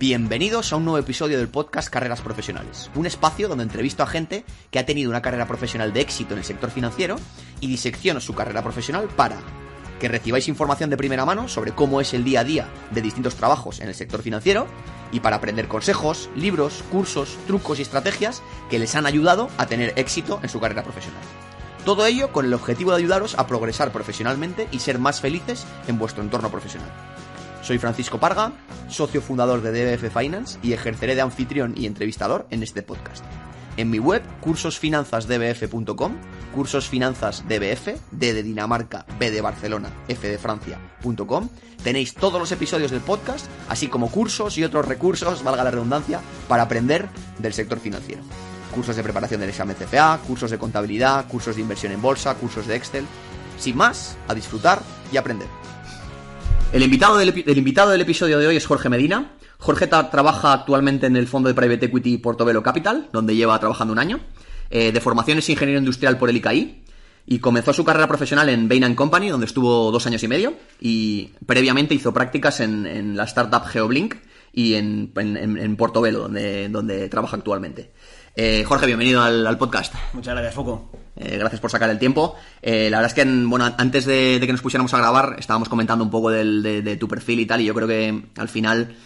Bienvenidos a un nuevo episodio del podcast Carreras Profesionales, un espacio donde entrevisto a gente que ha tenido una carrera profesional de éxito en el sector financiero y disecciono su carrera profesional para que recibáis información de primera mano sobre cómo es el día a día de distintos trabajos en el sector financiero y para aprender consejos, libros, cursos, trucos y estrategias que les han ayudado a tener éxito en su carrera profesional. Todo ello con el objetivo de ayudaros a progresar profesionalmente y ser más felices en vuestro entorno profesional. Soy Francisco Parga, socio fundador de DBF Finance y ejerceré de anfitrión y entrevistador en este podcast. En mi web, cursosfinanzasdbf.com, cursosfinanzasdbf, D de Dinamarca, B de Barcelona, F de Francia.com, tenéis todos los episodios del podcast, así como cursos y otros recursos, valga la redundancia, para aprender del sector financiero. Cursos de preparación del examen CFA, cursos de contabilidad, cursos de inversión en bolsa, cursos de Excel. Sin más, a disfrutar y aprender. El invitado del, el invitado del episodio de hoy es Jorge Medina. Jorge trabaja actualmente en el fondo de Private Equity Portobello Capital, donde lleva trabajando un año. Eh, de formación es ingeniero industrial por el ICAI y comenzó su carrera profesional en Bain Company, donde estuvo dos años y medio y previamente hizo prácticas en, la startup GeoBlink y en, en, Portobello, donde, donde trabaja actualmente. Eh, Jorge, bienvenido al, podcast. Muchas gracias, Foco. Eh, gracias por sacar el tiempo. Eh, la verdad es que, bueno, antes de, que nos pusiéramos a grabar, estábamos comentando un poco de, tu perfil y tal, y yo creo que al final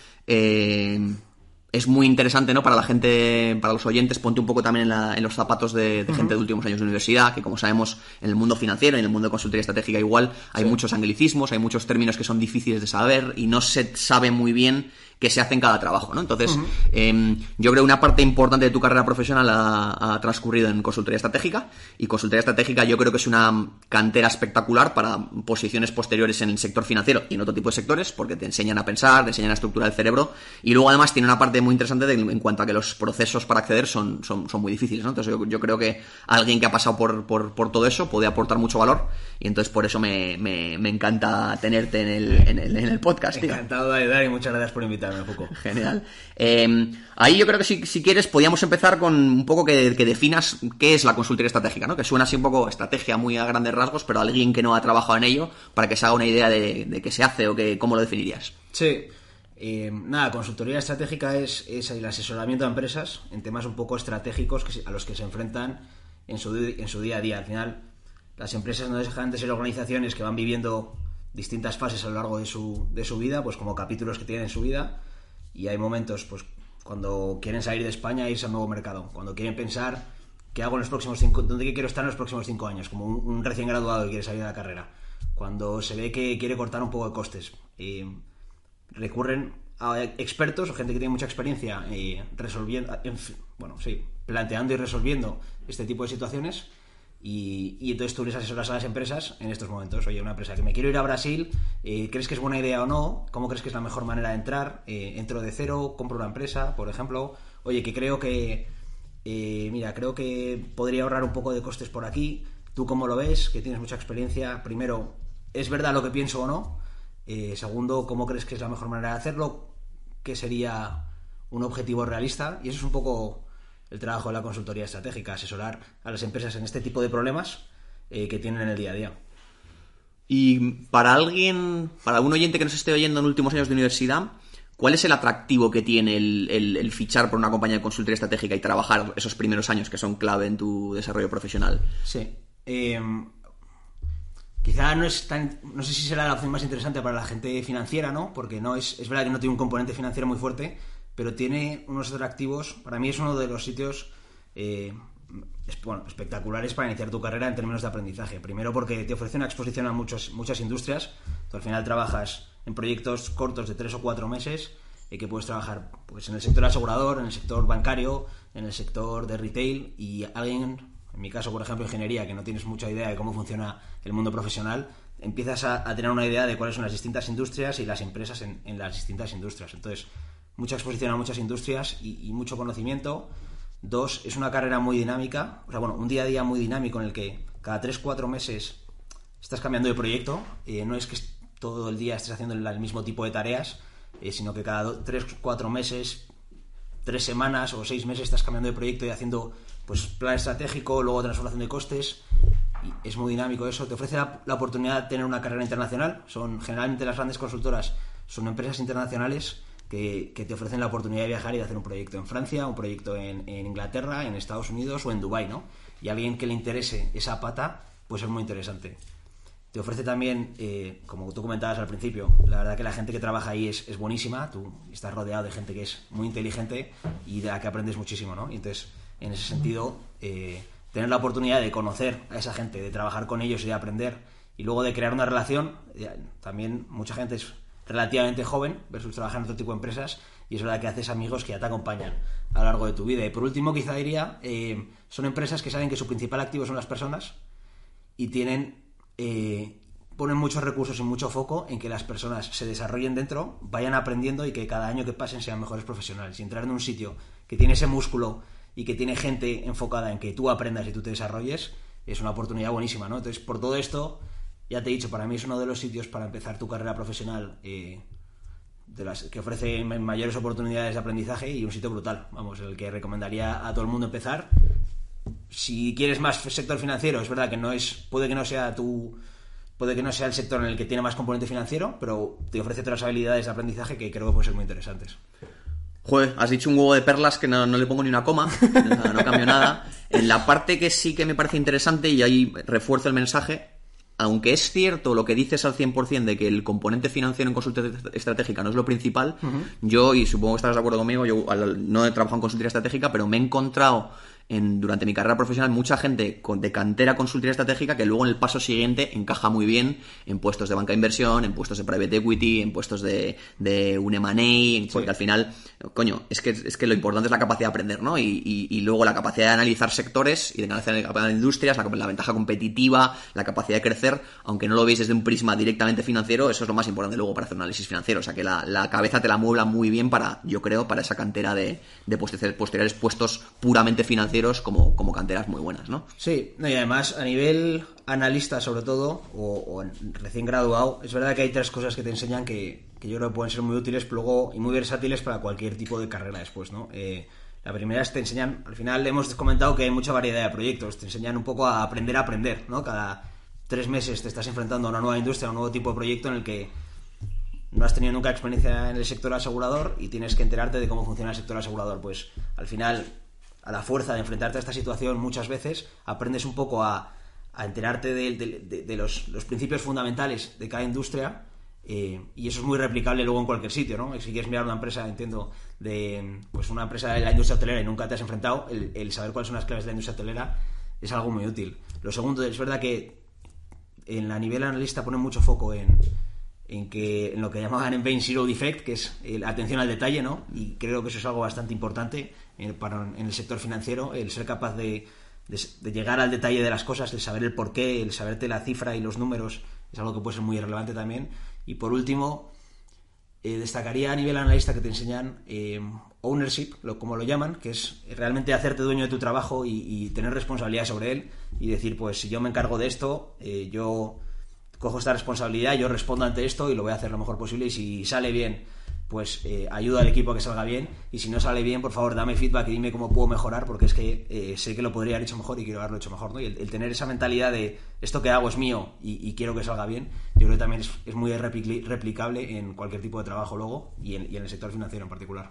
es muy interesante, ¿no? Para la gente, para los oyentes, ponte un poco también en, los zapatos de, gente de últimos años de universidad, que como sabemos, en el mundo financiero, en el mundo de consultoría estratégica igual, hay muchos anglicismos, hay muchos términos que son difíciles de saber y no se sabe muy bien que se hace en cada trabajo, ¿no? Entonces, em, yo creo que una parte importante de tu carrera profesional ha, transcurrido en consultoría estratégica y consultoría estratégica yo creo que es una cantera espectacular para posiciones posteriores en el sector financiero y en otro tipo de sectores porque te enseñan a pensar, te enseñan a estructurar el cerebro y luego además tiene una parte muy interesante en cuanto a que los procesos para acceder son, son, muy difíciles, ¿no? Entonces yo, creo que alguien que ha pasado por, por, todo eso puede aportar mucho valor y entonces por eso me, me, encanta tenerte en el, en el, en el podcast. Encantado de ayudar y muchas gracias por invitarme. Genial. Eh, ahí yo creo que si, quieres podríamos empezar con un poco que, definas qué es la consultoría estratégica, ¿no? Que suena así un poco estrategia muy a grandes rasgos, pero alguien que no ha trabajado en ello, para que se haga una idea de, qué se hace o que, cómo lo definirías. Sí. Eh, nada, consultoría estratégica es, el asesoramiento a empresas en temas un poco estratégicos a los que se enfrentan en su, en su día a día. Al final, las empresas no dejan de ser organizaciones que van viviendo distintas fases a lo largo de su, de su vida, pues como capítulos que tienen en su vida, y hay momentos, pues, cuando quieren salir de España e irse al nuevo mercado, cuando quieren pensar qué hago en los próximos cinco, dónde quiero estar en los próximos cinco años, como un, recién graduado que quiere salir de la carrera, cuando se ve que quiere cortar un poco de costes, recurren a expertos o gente que tiene mucha experiencia y resolviendo, bueno, sí, planteando y resolviendo este tipo de situaciones y, entonces tú les asesoras a las empresas en estos momentos. Oye, una empresa que me quiero ir a Brasil, eh, ¿crees que es buena idea o no? ¿Cómo crees que es la mejor manera de entrar? Eh, ¿Entro de cero? ¿Compro una empresa, por ejemplo? Oye, que creo que, eh, mira, creo que podría ahorrar un poco de costes por aquí. ¿Tú cómo lo ves? Que tienes mucha experiencia. Primero, ¿es verdad lo que pienso o no? segundo, ¿cómo crees que es la mejor manera de hacerlo? ¿Qué sería un objetivo realista? Y eso es un poco el trabajo de la consultoría estratégica, asesorar a las empresas en este tipo de problemas eh, que tienen en el día a día. Y para alguien, para un oyente que nos esté oyendo en últimos años de universidad, ¿cuál es el atractivo que tiene el, fichar por una compañía de consultoría estratégica y trabajar esos primeros años que son clave en tu desarrollo profesional? Sí. Em, quizá no es tan. No sé si será la opción más interesante para la gente financiera, ¿no? Porque no es, es verdad que no tiene un componente financiero muy fuerte, pero tiene unos atractivos. Para mí es uno de los sitios eh, espectaculares para iniciar tu carrera en términos de aprendizaje. Primero porque te ofrece una exposición a muchos, muchas industrias. Tú al final trabajas en proyectos cortos de tres o cuatro meses y que puedes trabajar pues, en el sector asegurador, en el sector bancario, en el sector de retail y alguien en mi caso, por ejemplo, ingeniería, que no tienes mucha idea de cómo funciona el mundo profesional, empiezas a, tener una idea de cuáles son las distintas industrias y las empresas en, las distintas industrias. Entonces, mucha exposición a muchas industrias y, mucho conocimiento. Dos, es una carrera muy dinámica, o sea, bueno, un día a día muy dinámico en el que cada 3-4 meses estás cambiando de proyecto. Eh, no es que todo el día estés haciendo el mismo tipo de tareas, eh, sino que cada 3-4 meses, 3 semanas o 6 meses estás cambiando de proyecto y haciendo pues plan estratégico, luego transformación de costes. Es muy dinámico eso. Te ofrece la, oportunidad de tener una carrera internacional. Son generalmente las grandes consultoras son empresas internacionales que, te ofrecen la oportunidad de viajar y de hacer un proyecto en Francia, un proyecto en, Inglaterra, en Estados Unidos o en Dubai, ¿no? Y alguien que le interese esa pata, pues es muy interesante. Te ofrece también, eh, como tú comentabas al principio, la verdad que la gente que trabaja ahí es, es, buenísima, tú estás rodeado de gente que es muy inteligente y de la que aprendes muchísimo, ¿no? Y entonces en ese sentido, eh, tener la oportunidad de conocer a esa gente, de trabajar con ellos y de aprender, y luego de crear una relación, también mucha gente es relativamente joven versus trabajar en otro tipo de empresas, y es la que haces amigos que ya te acompañan a lo largo de tu vida. Y por último, quizá diría, eh, son empresas que saben que su principal activo son las personas y tienen... Eh, ponen muchos recursos y mucho foco en que las personas se desarrollen dentro, vayan aprendiendo y que cada año que pasen sean mejores profesionales. Y entrar en un sitio que tiene ese músculo y que tiene gente enfocada en que tú aprendas y tú te desarrolles, es una oportunidad buenísima, ¿no? Entonces, por todo esto, ya te he dicho, para mí es uno de los sitios para empezar tu carrera profesional eh, de las que ofrece mayores oportunidades de aprendizaje y un sitio brutal, vamos, el que recomendaría a todo el mundo empezar. Si quieres más sector financiero, es verdad que no es, puede que no sea tu, puede que no sea el sector en el que tiene más componente financiero, pero te ofrece otras habilidades de aprendizaje que creo que pueden ser muy interesantes. Joder, has dicho un huevo de perlas que no, le pongo ni una coma, no, cambio nada. En la parte que sí que me parece interesante, y ahí refuerzo el mensaje, aunque es cierto lo que dices al 100% de que el componente financiero en consulta estratégica no es lo principal, yo, y supongo que estarás de acuerdo conmigo, yo no he trabajado en consultoría estratégica, pero me he encontrado en, durante mi carrera profesional mucha gente con, de cantera consultoría estratégica que luego en el paso siguiente encaja muy bien en puestos de banca de inversión, en puestos de private equity, en puestos de, de un M&A, porque al final, coño, es que, es que lo importante es la capacidad de aprender, ¿no? Y, y, luego la capacidad de analizar sectores y de analizar industrias, la, la, ventaja competitiva, la capacidad de crecer, aunque no lo veis desde un prisma directamente financiero, eso es lo más importante luego para hacer un análisis financiero, o sea que la, la cabeza te la muebla muy bien para, yo creo, para esa cantera de, de posteriores puestos puramente financieros como, como canteras muy buenas, ¿no? Sí, y además a nivel analista sobre todo, o, recién graduado, es verdad que hay tres cosas que te enseñan que, yo creo que pueden ser muy útiles luego y muy versátiles para cualquier tipo de carrera después, ¿no? Eh, la primera es te enseñan, al final hemos comentado que hay mucha variedad de proyectos, te enseñan un poco a aprender a aprender, ¿no? Cada tres meses te estás enfrentando a una nueva industria, a un nuevo tipo de proyecto en el que no has tenido nunca experiencia en el sector asegurador y tienes que enterarte de cómo funciona el sector asegurador. Pues al final a la fuerza de enfrentarte a esta situación muchas veces, aprendes un poco a, enterarte de, los, principios fundamentales de cada industria eh, y eso es muy replicable luego en cualquier sitio, ¿no? Si quieres mirar una empresa, entiendo, de pues una empresa de la industria hotelera y nunca te has enfrentado, el, saber cuáles son las claves de la industria hotelera es algo muy útil. Lo segundo, es verdad que en la nivel analista ponen mucho foco en, en lo que llamaban en Bain Zero Defect, que es la atención al detalle, ¿no? Y creo que eso es algo bastante importante en, para, en el sector financiero, el ser capaz de, llegar al detalle de las cosas, el saber el porqué, el saberte la cifra y los números, es algo que puede ser muy relevante también. Y por último, eh, destacaría a nivel analista que te enseñan eh, ownership, lo, como lo llaman, que es realmente hacerte dueño de tu trabajo y, tener responsabilidad sobre él y decir, pues si yo me encargo de esto, eh, yo cojo esta responsabilidad, yo respondo ante esto y lo voy a hacer lo mejor posible y si sale bien pues eh, ayuda al equipo a que salga bien y si no sale bien, por favor, dame feedback y dime cómo puedo mejorar porque es que eh, sé que lo podría haber hecho mejor y quiero haberlo hecho mejor, ¿no? Y el, tener esa mentalidad de esto que hago es mío y, quiero que salga bien, yo creo que también es, muy replicable en cualquier tipo de trabajo luego y en el sector financiero en particular.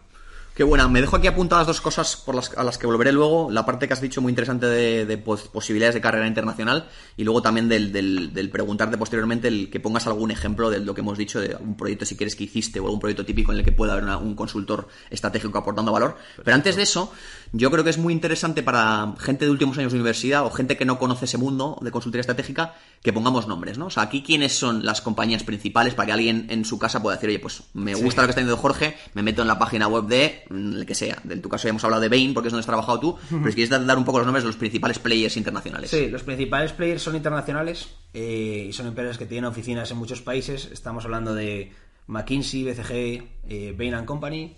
Qué buena. Me dejo aquí apuntadas dos cosas por las, a las que volveré luego. La parte que has dicho muy interesante de, posibilidades de carrera internacional y luego también del, del, preguntarte posteriormente el que pongas algún ejemplo de lo que hemos dicho, de un proyecto si quieres que hiciste o algún proyecto típico en el que pueda haber un consultor estratégico aportando valor. Pero antes de eso, yo creo que es muy interesante para gente de últimos años de universidad o gente que no conoce ese mundo de consultoría estratégica que pongamos nombres, ¿no? O sea, aquí quiénes son las compañías principales para que alguien en su casa pueda decir, oye, pues me gusta lo que está diciendo Jorge, me meto en la página web de el que sea. En tu caso ya hemos hablado de Bain porque es donde has trabajado tú, pero si quieres dar, un poco los nombres de los principales players internacionales. Sí, los principales players son internacionales eh, y son empresas que tienen oficinas en muchos países. Estamos hablando de McKinsey, BCG, eh, Bain and Company.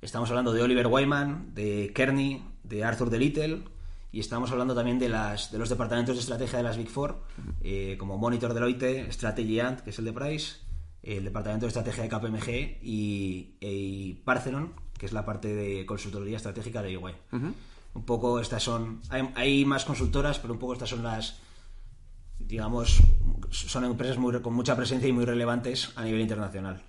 Estamos hablando de Oliver Wyman, de Kearney, de Arthur de Little. Y estamos hablando también de, las, de los departamentos de estrategia de las Big Four, eh, como Monitor Deloitte, Strategy Ant, que es el de Price, el departamento de estrategia de KPMG y, y Parthenon, que es la parte de consultoría estratégica de EY. Un poco estas son. Hay, hay más consultoras, pero un poco estas son las. Digamos, son empresas muy, con mucha presencia y muy relevantes a nivel internacional.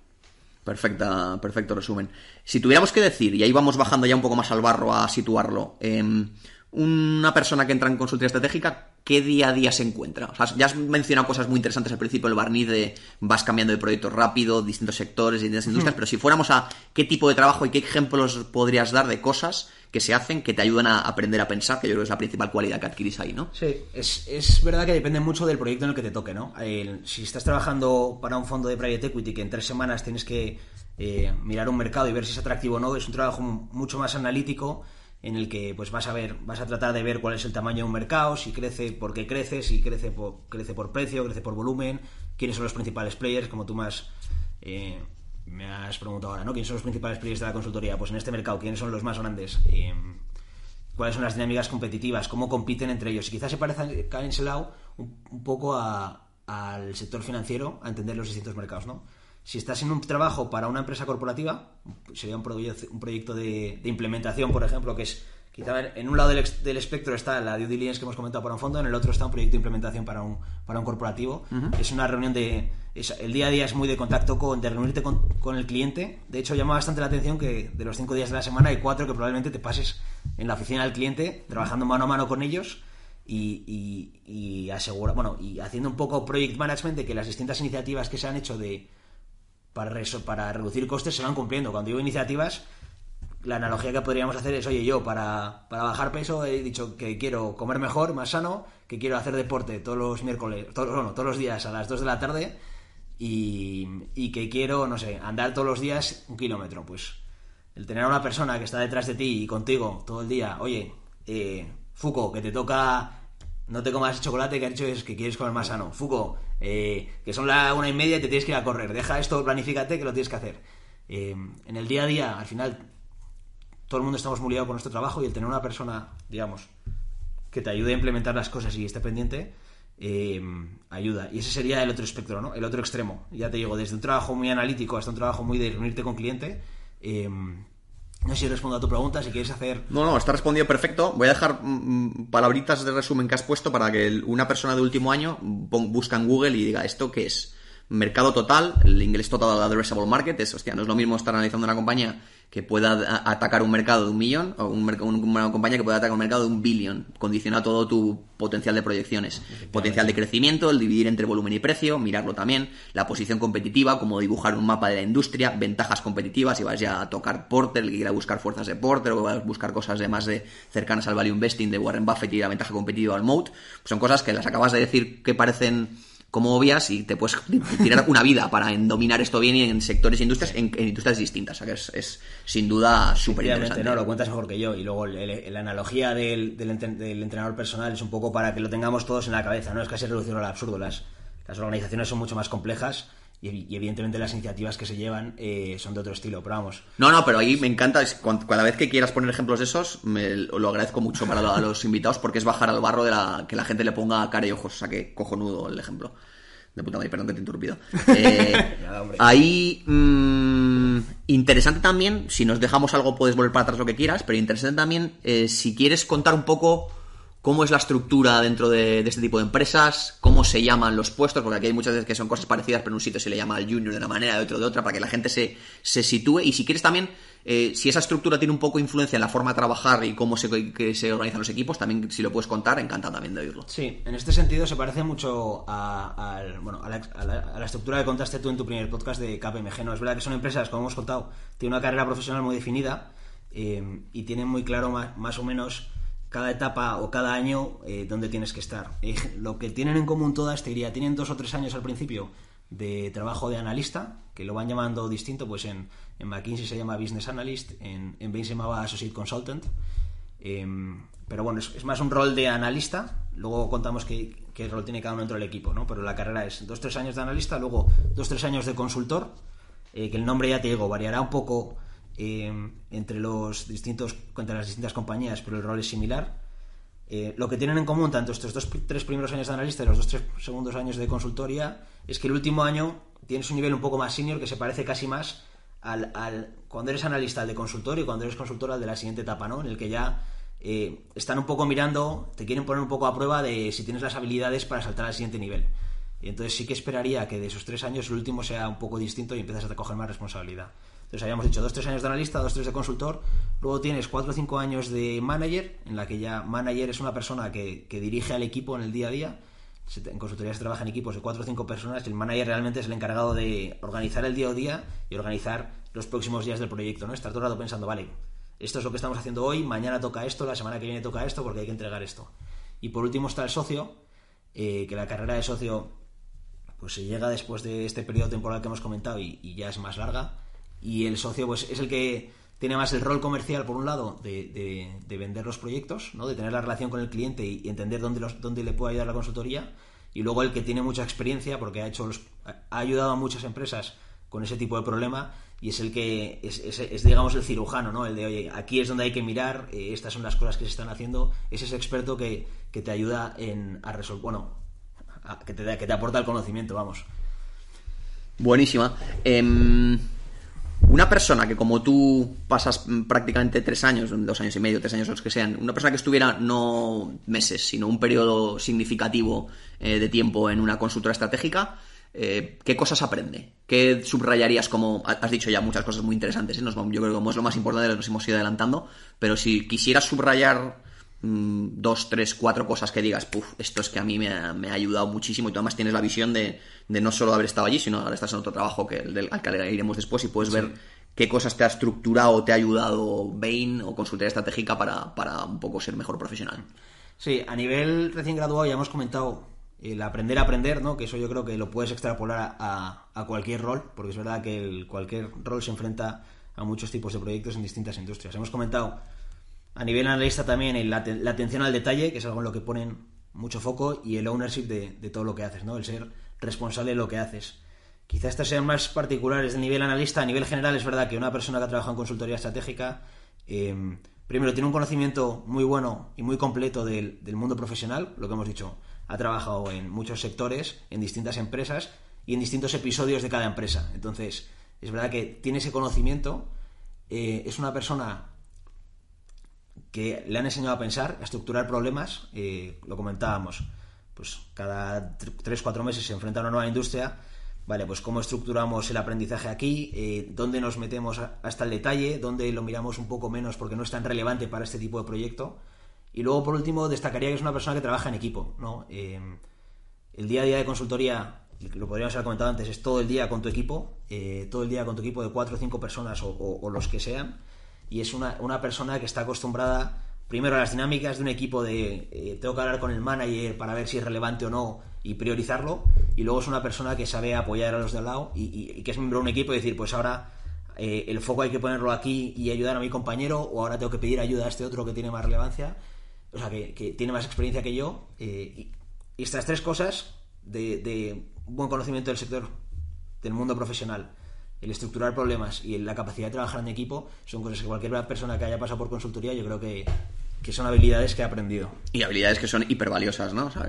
Perfecta, perfecto resumen. Si tuviéramos que decir, y ahí vamos bajando ya un poco más al barro a situarlo, em, una persona que entra en consultoría estratégica, ¿qué día a día se encuentra? O sea, ya has mencionado cosas muy interesantes al principio, el barniz de vas cambiando de proyectos rápido, distintos sectores, distintas industrias, pero si fuéramos a qué tipo de trabajo y qué ejemplos podrías dar de cosas que se hacen que te ayudan a aprender a pensar, que yo creo que es la principal cualidad que adquirís ahí, ¿no? Sí, es, es verdad que depende mucho del proyecto en el que te toque, ¿no? El- si estás trabajando para un fondo de private equity que en tres semanas tienes que eh, mirar un mercado y ver si es atractivo o no, es un trabajo mu- mucho más analítico en el que pues vas a ver, vas a tratar de ver cuál es el tamaño de un mercado, si crece, por qué crece, si crece por, crece por precio, crece por volumen, quiénes son los principales players, como tú más eh, me has preguntado ahora, ¿no? ¿Quiénes son los principales players de la consultoría? Pues en este mercado, ¿quiénes son los más grandes? Eh, cuáles son las dinámicas competitivas, cómo compiten entre ellos. Y quizás se parezcan en ese lado un, un poco a- al sector financiero, a entender los distintos mercados, ¿no? Si estás en un trabajo para una empresa corporativa, sería un, proye- un proyecto de, de implementación, por ejemplo, que es quizá en un lado del, espectro está la due diligence que hemos comentado para un fondo, en el otro está un proyecto de implementación para un, para un corporativo. Es una reunión de... es- el día a día es muy de contacto con, de reunirte con, con el cliente. De hecho, llama bastante la atención que de los cinco días de la semana hay cuatro que probablemente te pases en la oficina del cliente, trabajando mano a mano con ellos y, y, y asegura, bueno, y haciendo un poco project management de que las distintas iniciativas que se han hecho de para, reducir costes se van cumpliendo. Cuando digo iniciativas, la analogía que podríamos hacer es, oye, yo para, para bajar peso he dicho que quiero comer mejor, más sano, que quiero hacer deporte todos los miércoles, todos, bueno, todos los días a las 2 de la tarde y, que quiero, no sé, andar todos los días un kilómetro. Pues el tener a una persona que está detrás de ti y contigo todo el día, oye, eh, Fuco, que te toca no te comas chocolate que ha dicho es que quieres comer más sano. Fuco, eh, que son la una y media y te tienes que ir a correr. Deja esto, planifícate que lo tienes que hacer. Eh, en el día a día, al final, todo el mundo estamos muy liados con nuestro trabajo y el tener una persona, digamos, que te ayude a implementar las cosas y esté pendiente, eh, ayuda. Y ese sería el otro espectro, ¿no? El otro extremo. Ya te digo, desde un trabajo muy analítico hasta un trabajo muy de reunirte con cliente. eh, no sé si respondo a tu pregunta, si quieres hacer... No, no, está respondido perfecto. Voy a dejar mm, palabritas de resumen que has puesto para que una persona de último año busca en Google y diga esto qué es. Mercado total, el inglés total addressable market, es, hostia, no es lo mismo estar analizando una compañía que pueda atacar un mercado de un millón o un una compañía que pueda atacar un mercado de un billón. Condiciona todo tu potencial de proyecciones. Potencial de crecimiento, el dividir entre volumen y precio, mirarlo también. La posición competitiva, como dibujar un mapa de la industria, ventajas competitivas, si vas ya a tocar Porter, el que quiera buscar fuerzas de Porter o va a buscar cosas de más de cercanas al value investing de Warren Buffett y la ventaja competitiva al moat, pues son cosas que las acabas de decir que parecen como obvias y te puedes tirar una vida para dominar esto bien y en sectores e industrias, en, industrias distintas. O sea que es, es sin duda súper interesante. no, lo cuentas mejor que yo. Y luego la analogía del, del entrenador personal es un poco para que lo tengamos todos en la cabeza, ¿no? Es casi reducirlo al absurdo. Las, las organizaciones son mucho más complejas y, evidentemente las iniciativas que se llevan eh, son de otro estilo, pero vamos. No, no, pero ahí me encanta, es cuan- cada vez que quieras poner ejemplos de esos, me lo agradezco mucho para lo- a los invitados porque es bajar al barro de la que la gente le ponga cara y ojos, o sea que cojonudo el ejemplo. De puta madre, perdón que te he interrumpido. Eh, ahí, mm, interesante también, si nos dejamos algo puedes volver para atrás lo que quieras, pero interesante también eh, si quieres contar un poco cómo es la estructura dentro de, de este tipo de empresas, cómo se llaman los puestos, porque aquí hay muchas veces que son cosas parecidas, pero en un sitio se le llama al junior de una manera, de otro de otra, para que la gente se, se sitúe. Y si quieres también, eh, si esa estructura tiene un poco influencia en la forma de trabajar y cómo se, que se organizan los equipos, también si lo puedes contar, encantado también de oírlo. Sí, en este sentido se parece mucho a, al- bueno, a, la, a a estructura que contaste tú en tu primer podcast de KPMG. No, es verdad que son empresas, como hemos contado, tienen una carrera profesional muy definida eh, y tienen muy claro ma- más, o menos cada etapa o cada año eh, dónde tienes que estar. Eh, lo que tienen en común todas, te diría, tienen dos o tres años al principio de trabajo de analista, que lo van llamando distinto, pues en, en McKinsey se llama Business Analyst, en, en Bain se llamaba Associate Consultant. Em, pero bueno, es, más un rol de analista. Luego contamos qué, qué rol tiene cada uno dentro del equipo, ¿no? Pero la carrera es dos, tres años de analista, luego dos, tres años de consultor, eh, que el nombre ya te digo, variará un poco em, entre los distintos, entre las distintas compañías, pero el rol es similar. Eh, lo que tienen en común tanto estos dos tres primeros años de analista y los dos tres segundos años de consultoría es que el último año tienes un nivel un poco más senior que se parece casi más al, al cuando eres analista al de consultor y cuando eres consultor al de la siguiente etapa, ¿no? En el que ya eh, están un poco mirando, te quieren poner un poco a prueba de si tienes las habilidades para saltar al siguiente nivel. Y entonces sí que esperaría que de esos tres años el último sea un poco distinto y empiezas a coger más responsabilidad. Entonces habíamos dicho dos, tres años de analista, dos, tres de consultor, luego tienes cuatro o cinco años de manager, en la que ya manager es una persona que, dirige al equipo en el día a día. En consultoría se trabaja en equipos de cuatro o cinco personas y el manager realmente es el encargado de organizar el día a día y organizar los próximos días del proyecto, ¿no? Estar todo el rato pensando, vale, esto es lo que estamos haciendo hoy, mañana toca esto, la semana que viene toca esto, porque hay que entregar esto. Y por último está el socio, eh, que la carrera de socio pues se llega después de este periodo temporal que hemos comentado y, ya es más larga. Y el socio pues es el que tiene más el rol comercial, por un lado, de, vender los proyectos, ¿no? de tener la relación con el cliente y, entender dónde, los, dónde le puede ayudar la consultoría. Y luego el que tiene mucha experiencia, porque ha, hecho ha ayudado a muchas empresas con ese tipo de problema y es el que es, digamos el cirujano, ¿no? El de, oye, aquí es donde hay que mirar, eh, estas son las cosas que se están haciendo, es ese experto que, te ayuda en, a resolver, bueno, que, te, que te aporta el conocimiento, vamos. Buenísima. Em, una persona que como tú pasas prácticamente tres años, dos años y medio, tres años los que sean, una persona que estuviera no meses, sino un periodo significativo eh, de tiempo en una consultora estratégica, eh, ¿qué cosas aprende? ¿Qué subrayarías como... Has dicho ya muchas cosas muy interesantes, ¿eh? yo creo que como es lo más importante, nos hemos ido adelantando, pero si quisieras subrayar mm, dos, tres, cuatro cosas que digas, puff, esto es que a mí me ha, ayudado muchísimo y tú además tienes la visión de, no solo haber estado allí, sino ahora estás en otro trabajo que del, al que iremos después y puedes ver qué cosas te ha estructurado o te ha ayudado Bain o consultoría estratégica para, para un poco ser mejor profesional. Sí, a nivel recién graduado ya hemos comentado el aprender a aprender, ¿no? Que eso yo creo que lo puedes extrapolar a, a cualquier rol, porque es verdad que el, cualquier rol se enfrenta a muchos tipos de proyectos en distintas industrias. Hemos comentado a nivel analista también la, atención al detalle, que es algo en lo que ponen mucho foco, y el ownership de, todo lo que haces, ¿no? El ser responsable de lo que haces. Quizá estas sean más particulares de nivel analista. A nivel general es verdad que una persona que ha trabajado en consultoría estratégica, eh, primero tiene un conocimiento muy bueno y muy completo del, del mundo profesional, lo que hemos dicho, ha trabajado en muchos sectores, en distintas empresas y en distintos episodios de cada empresa. Entonces, es verdad que tiene ese conocimiento, eh, es una persona que le han enseñado a pensar, a estructurar problemas, eh, lo comentábamos, pues cada 3-4 meses se enfrenta a una nueva industria, vale, pues cómo estructuramos el aprendizaje aquí, eh, dónde nos metemos hasta el detalle, dónde lo miramos un poco menos porque no es tan relevante para este tipo de proyecto y luego, por último, destacaría que es una persona que trabaja en equipo, ¿no? Eh, el día a día de consultoría, lo podríamos haber comentado antes, es todo el día con tu equipo, eh, todo el día con tu equipo de cuatro o cinco personas o, los que sean, y es una, persona que está acostumbrada primero a las dinámicas de un equipo de eh, tengo que hablar con el manager para ver si es relevante o no y priorizarlo, y luego es una persona que sabe apoyar a los de al lado y, que es miembro de un equipo y decir, pues ahora el foco hay que ponerlo aquí y ayudar a mi compañero, o ahora tengo que pedir ayuda a este otro que tiene más relevancia o sea, que, tiene más experiencia que yo, eh, y, estas tres cosas de, buen conocimiento del sector, del mundo profesional, el estructurar problemas y la capacidad de trabajar en equipo, son cosas que cualquier persona que haya pasado por consultoría, yo creo que, son habilidades que he aprendido. Y habilidades que son hipervaliosas, ¿no? O sea,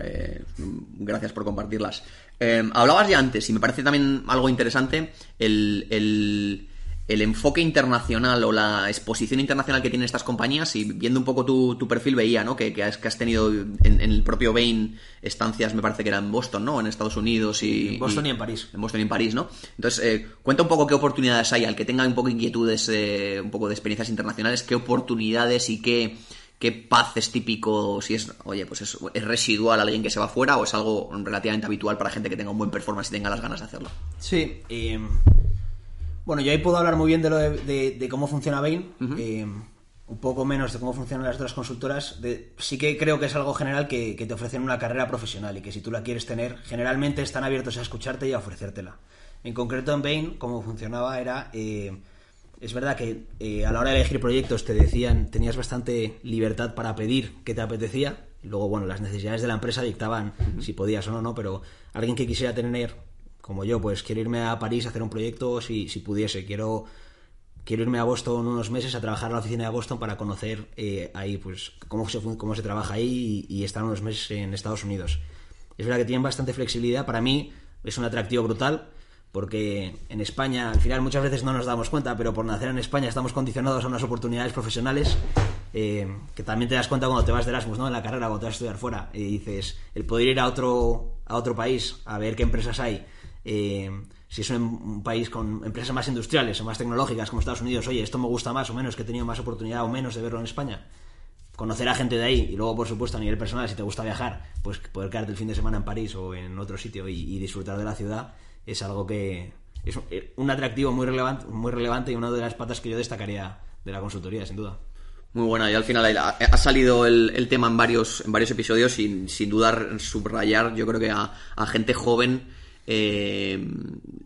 gracias por compartirlas. Eh, hablabas ya antes, y me parece también algo interesante, el enfoque internacional o la exposición internacional que tienen estas compañías y viendo un poco tu, perfil veía, ¿no? Que, has, que has tenido en, el propio Bain estancias, me parece que era en Boston, ¿no? En Estados Unidos y... En Boston y, en París. En Boston y en París, ¿no? Entonces, eh, cuenta un poco qué oportunidades hay al que tenga un poco inquietudes, eh, un poco de experiencias internacionales, qué oportunidades y qué, qué paz es típico, si es, oye, pues es, es residual alguien que se va fuera o es algo relativamente habitual para gente que tenga un buen performance y tenga las ganas de hacerlo. Sí, eh, bueno, yo ahí puedo hablar muy bien de, lo de, cómo funciona Bain. Eh, un poco menos de cómo funcionan las otras consultoras, de, sí que creo que es algo general que, te ofrecen una carrera profesional y que si tú la quieres tener, generalmente están abiertos a escucharte y a ofrecértela. En concreto en Bain, cómo funcionaba era... Eh, es verdad que eh, a la hora de elegir proyectos te decían, tenías bastante libertad para pedir qué te apetecía. Luego, bueno, las necesidades de la empresa dictaban si podías o no, ¿no? Pero alguien que quisiera tener, como yo, pues quiero irme a París a hacer un proyecto si, si pudiese. Quiero quiero irme a Boston unos meses a trabajar en la oficina de Boston para conocer eh, ahí pues cómo se, cómo se trabaja ahí y, estar unos meses en Estados Unidos. Es verdad que tienen bastante flexibilidad. Para mí es un atractivo brutal porque en España, al final muchas veces no nos damos cuenta, pero por nacer en España estamos condicionados a unas oportunidades profesionales eh, que también te das cuenta cuando te vas de Erasmus, ¿no? En la carrera, cuando te vas a estudiar fuera, y dices, el poder ir a otro, a otro país a ver qué empresas hay, eh, si es un, país con empresas más industriales o más tecnológicas como Estados Unidos, oye, esto me gusta más o menos, que he tenido más oportunidad o menos de verlo en España. Conocer a gente de ahí y luego, por supuesto, a nivel personal, si te gusta viajar, pues poder quedarte el fin de semana en París o en otro sitio y, disfrutar de la ciudad es algo que es un atractivo muy relevante, muy relevante y una de las patas que yo destacaría de la consultoría, sin duda. Muy buena, y al final ha, salido el, tema en varios, en varios episodios y sin duda subrayar, yo creo que a gente joven eh,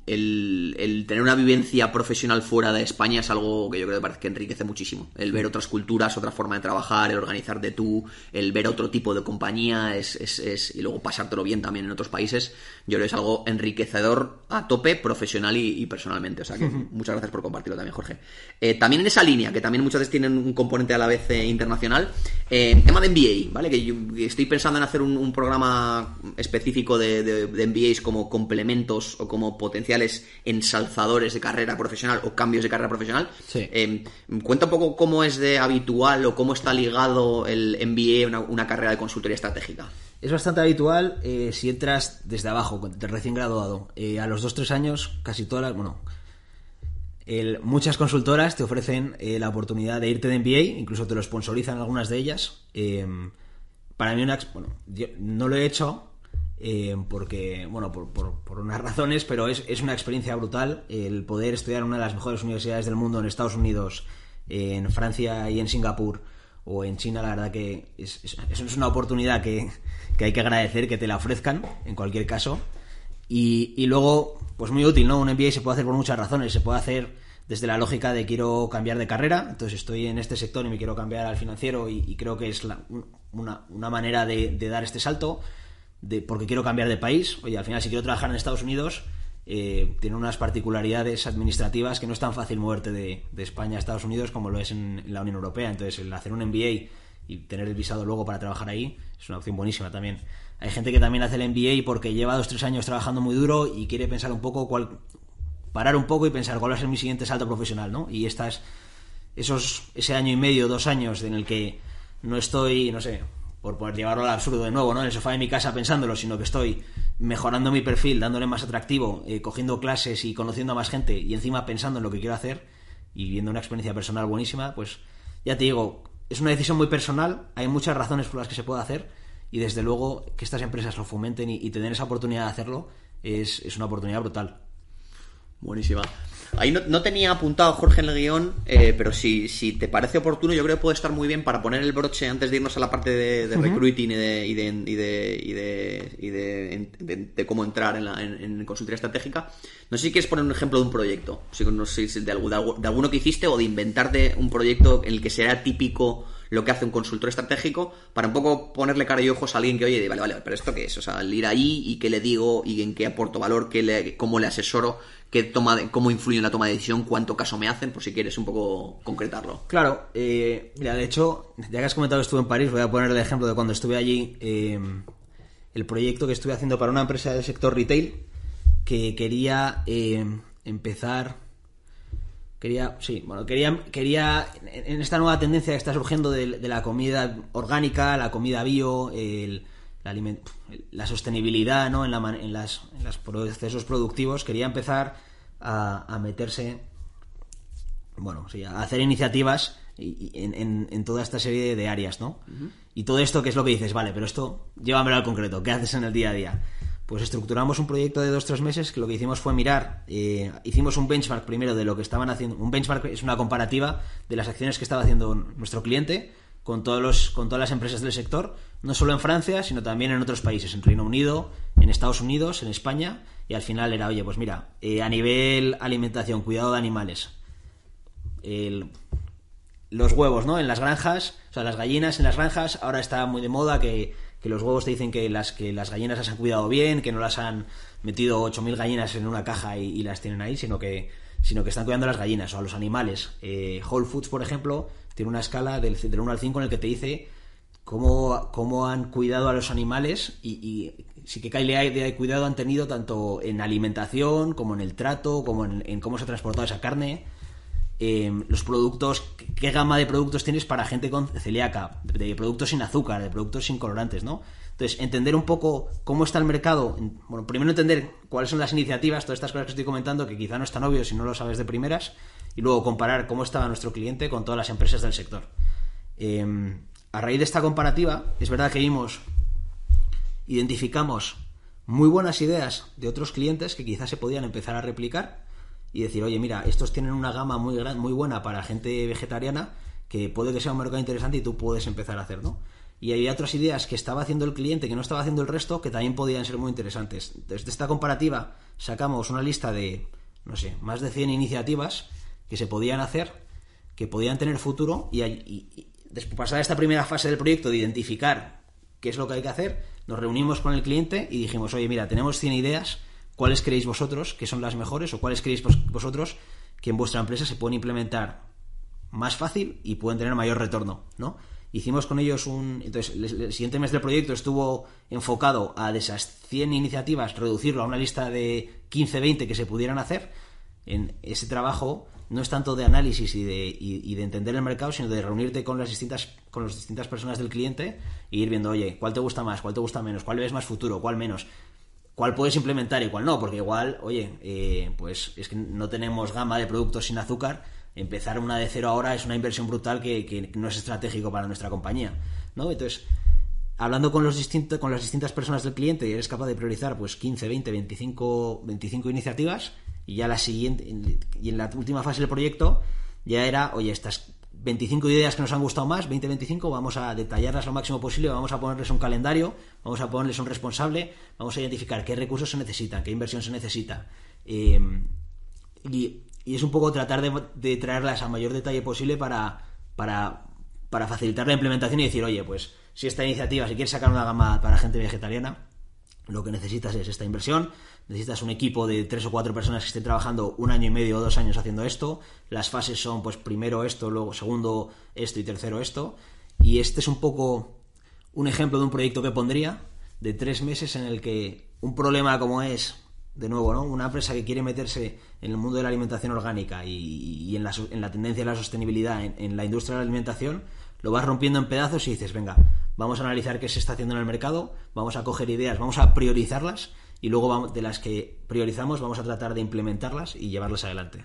el, tener una vivencia profesional fuera de España es algo que yo creo que parece que enriquece muchísimo. El ver otras culturas, otra forma de trabajar, el organizarte tú, el ver otro tipo de compañía es, es, y luego pasártelo bien también en otros países, yo creo que es algo enriquecedor a tope, profesional y, personalmente. O sea que muchas gracias por compartirlo también, Jorge. Eh, también en esa línea, que también muchas veces tienen un componente a la vez eh, internacional, tema de MBA, ¿vale? Que yo estoy pensando en hacer un, programa específico de, de, MBAs como complementos o como potenciales ensalzadores de carrera profesional o cambios de carrera profesional. Em, cuenta un poco cómo es de habitual o cómo está ligado el MBA a una, carrera de consultoría estratégica. Es bastante habitual eh, si entras desde abajo, de recién graduado. Eh, a los 2-3 años, casi todas las. Bueno, muchas consultoras te ofrecen eh, la oportunidad de irte de MBA, incluso te lo sponsorizan algunas de ellas. Em, para mí, una, bueno, no lo he hecho, eh, porque, bueno, por, unas razones, pero es, es, una experiencia brutal el poder estudiar en una de las mejores universidades del mundo en Estados Unidos, en Francia y en Singapur o en China, la verdad que es, es, una oportunidad que, hay que agradecer que te la ofrezcan, en cualquier caso. Y, y, luego, pues muy útil, ¿no? Un MBA se puede hacer por muchas razones. Se puede hacer desde la lógica de quiero cambiar de carrera, entonces estoy en este sector y me quiero cambiar al financiero y, creo que es una, una, manera de dar este salto porque quiero cambiar de país. Oye, al final, si quiero trabajar en Estados Unidos, eh, tiene unas particularidades administrativas que no es tan fácil moverte de, España a Estados Unidos como lo es en, la Unión Europea. Entonces, el hacer un MBA y tener el visado luego para trabajar ahí es una opción buenísima también. Hay gente que también hace el MBA porque lleva dos tres años trabajando muy duro y quiere pensar un poco cuál parar un poco y pensar cuál va a ser mi siguiente salto profesional, ¿no? Y estas esos ese año y medio, dos años en el que no estoy, no sé, por poder llevarlo al absurdo de nuevo, ¿no? En el sofá de mi casa pensándolo, sino que estoy mejorando mi perfil, dándole más atractivo, eh, cogiendo clases y conociendo a más gente y encima pensando en lo que quiero hacer y viendo una experiencia personal buenísima, pues ya te digo, es una decisión muy personal, hay muchas razones por las que se puede hacer y desde luego que estas empresas lo fomenten y, tener esa oportunidad de hacerlo es, es una oportunidad brutal. Buenísima. Ahí no, tenía apuntado Jorge en el guion, eh, pero si, si te parece oportuno, yo creo que puede estar muy bien para poner el broche antes de irnos a la parte de, recruiting y de, y de, y de, cómo entrar en, la, en, consultoría estratégica. No sé si quieres poner un ejemplo de un proyecto, si, no sé si de, alguno que hiciste o de inventarte un proyecto en el que sea típico lo que hace un consultor estratégico para un poco ponerle cara y ojos a alguien que oye, vale, vale, pero esto qué es, o sea, el ir ahí y qué le digo y en qué aporto valor, qué le, cómo le asesoro, qué toma, cómo influye en la toma de decisión, cuánto caso me hacen, por si quieres un poco concretarlo. Claro, eh, mira, de hecho, ya que has comentado que estuve en París, voy a poner el ejemplo de cuando estuve allí, eh, el proyecto que estuve haciendo para una empresa del sector retail que quería eh, empezar quería sí bueno quería quería en esta nueva tendencia que está surgiendo de, la comida orgánica la comida bio el, la, sostenibilidad ¿no? en, la, en, las, en los procesos productivos, quería empezar a, meterse, bueno, sí, a hacer iniciativas en, en, toda esta serie de áreas, ¿no? Y todo esto, ¿qué es lo que dices? Vale, pero esto, llévamelo al concreto, ¿qué haces en el día a día? Pues estructuramos un proyecto de dos tres meses que lo que hicimos fue mirar, eh, hicimos un benchmark primero de lo que estaban haciendo. Un benchmark es una comparativa de las acciones que estaba haciendo nuestro cliente con, todos los, con todas las empresas del sector, no solo en Francia, sino también en otros países, en Reino Unido, en Estados Unidos, en España, y al final era, oye, pues mira, eh, a nivel alimentación, cuidado de animales, los huevos, ¿no? En las granjas, o sea, las gallinas en las granjas, ahora está muy de moda que, los huevos te dicen que las, que las gallinas las han cuidado bien, que no las han metido 8.000 gallinas en una caja y, las tienen ahí, sino que, sino que están cuidando a las gallinas o a los animales. Eh, Whole Foods, por ejemplo, tiene una escala del, 1 al 5 en el que te dice cómo, cómo han cuidado a los animales y, y sí que calidad de cuidado han tenido tanto en alimentación como en el trato, como en, cómo se ha transportado esa carne. Em, los productos, qué gama de productos tienes para gente con celíaca, de productos sin azúcar, de productos sin colorantes, ¿no? Entonces, entender un poco cómo está el mercado, bueno, primero entender cuáles son las iniciativas, todas estas cosas que estoy comentando, que quizá no es tan obvio si no lo sabes de primeras, y luego comparar cómo estaba nuestro cliente con todas las empresas del sector. Em, a raíz de esta comparativa, es verdad que vimos, identificamos muy buenas ideas de otros clientes que quizás se podían empezar a replicar y decir, oye, mira, estos tienen una gama muy, gran, muy buena para gente vegetariana que puede que sea un mercado interesante y tú puedes empezar a hacer, ¿no? Y había otras ideas que estaba haciendo el cliente que no estaba haciendo el resto que también podían ser muy interesantes. Desde esta comparativa sacamos una lista de, no sé, más de 100 iniciativas que se podían hacer, que podían tener futuro y, y, después pasada esta primera fase del proyecto de identificar qué es lo que hay que hacer, nos reunimos con el cliente y dijimos, oye, mira, tenemos 100 ideas, ¿cuáles creéis vosotros que son las mejores o cuáles creéis vosotros que en vuestra empresa se pueden implementar más fácil y pueden tener mayor retorno, ¿no? Hicimos con ellos un... Entonces, el, siguiente mes del proyecto estuvo enfocado a de esas 100 iniciativas reducirlo a una lista de 15, 20 que se pudieran hacer. En ese trabajo no es tanto de análisis y de, y, de entender el mercado, sino de reunirte con las distintas con las distintas personas del cliente e ir viendo, oye, ¿cuál te gusta más? ¿Cuál te gusta menos? ¿Cuál ves más futuro? ¿Cuál menos? ¿Cuál puedes implementar y cuál no? Porque igual, oye, eh, pues es que no tenemos gama de productos sin azúcar. Empezar una de cero ahora es una inversión brutal que, que no es estratégico para nuestra compañía. ¿no? Entonces, hablando con, los distintos, con las distintas personas del cliente, eres capaz de priorizar pues 15, 20, 25, 25 iniciativas y ya la siguiente, y en la última fase del proyecto, ya era, oye, estas 25 ideas que nos han gustado más, 20, 25, vamos a detallarlas lo máximo posible, vamos a ponerles un calendario, vamos a ponerles un responsable, vamos a identificar qué recursos se necesitan, qué inversión se necesita. Em, y, es un poco tratar de, traerlas a mayor detalle posible para, para, para facilitar la implementación y decir, oye, pues si esta iniciativa, si quieres sacar una gama para gente vegetariana, lo que necesitas es esta inversión, necesitas un equipo de tres o cuatro personas que estén trabajando un año y medio o dos años haciendo esto. Las fases son, pues, primero esto, luego segundo esto y tercero esto. Y este es un poco un ejemplo de un proyecto que pondría de tres meses en el que un problema como es, de nuevo, ¿no? Una empresa que quiere meterse en el mundo de la alimentación orgánica y, en, la, en, la, tendencia de la sostenibilidad en, en la industria de la alimentación, lo vas rompiendo en pedazos y dices, venga, vamos a analizar qué se está haciendo en el mercado, vamos a coger ideas, vamos a priorizarlas y luego de las que priorizamos vamos a tratar de implementarlas y llevarlas adelante.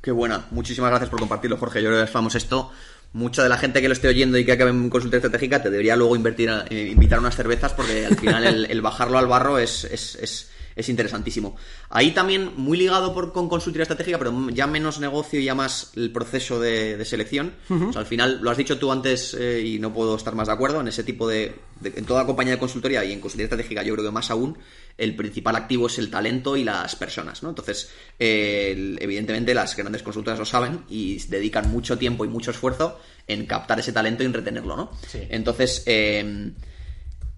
Qué buena, muchísimas gracias por compartirlo, Jorge. Yo creo que vamos esto. Mucha de la gente que lo esté oyendo y que acabe en consulta estratégica te debería luego invertir eh, invitar unas cervezas porque al final el, bajarlo al barro es es interesantísimo. Ahí también, muy ligado por, con consultoría estratégica, pero ya menos negocio y ya más el proceso de, selección. o sea, al final, lo has dicho tú antes eh, y no puedo estar más de acuerdo, en ese tipo de, En toda compañía de consultoría y en consultoría estratégica yo creo que más aún, el principal activo es el talento y las personas, ¿no? Entonces, evidentemente las grandes consultoras lo saben y dedican mucho tiempo y mucho esfuerzo en captar ese talento y en retenerlo, ¿no? Entonces, eh,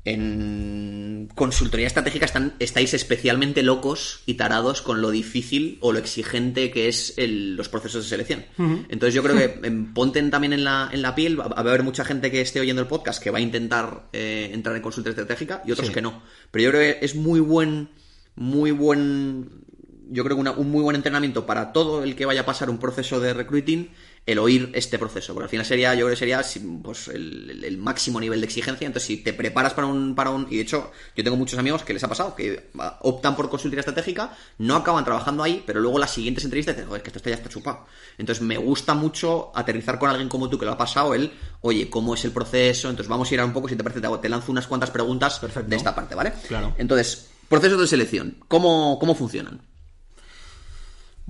en consultoría estratégica están, estáis especialmente locos y tarados con lo difícil o lo exigente que es los procesos de selección. Entonces yo creo que em, ponten también en la, en la piel, va a haber mucha gente que esté oyendo el podcast que va a intentar eh, entrar en consultoría estratégica y otros que no. Pero yo creo que es muy buen, muy buen, yo creo que un muy buen entrenamiento para todo el que vaya a pasar un proceso de recruiting el oír este proceso. Porque al final sería, yo creo que sería pues, el, máximo nivel de exigencia. Entonces, si te preparas para un, para un. Y de hecho, yo tengo muchos amigos que les ha pasado, que optan por consultoría estratégica, no acaban trabajando ahí, pero luego las siguientes entrevistas dicen, joder, que esto ya está chupado. Entonces, me gusta mucho aterrizar con alguien como tú que lo ha pasado, él, oye, ¿cómo es el proceso? Entonces, vamos a ir a un poco, si te parece, te lanzo unas cuantas preguntas de esta parte, ¿vale? Claro. Entonces, Procesos de selección, ¿cómo, cómo funcionan?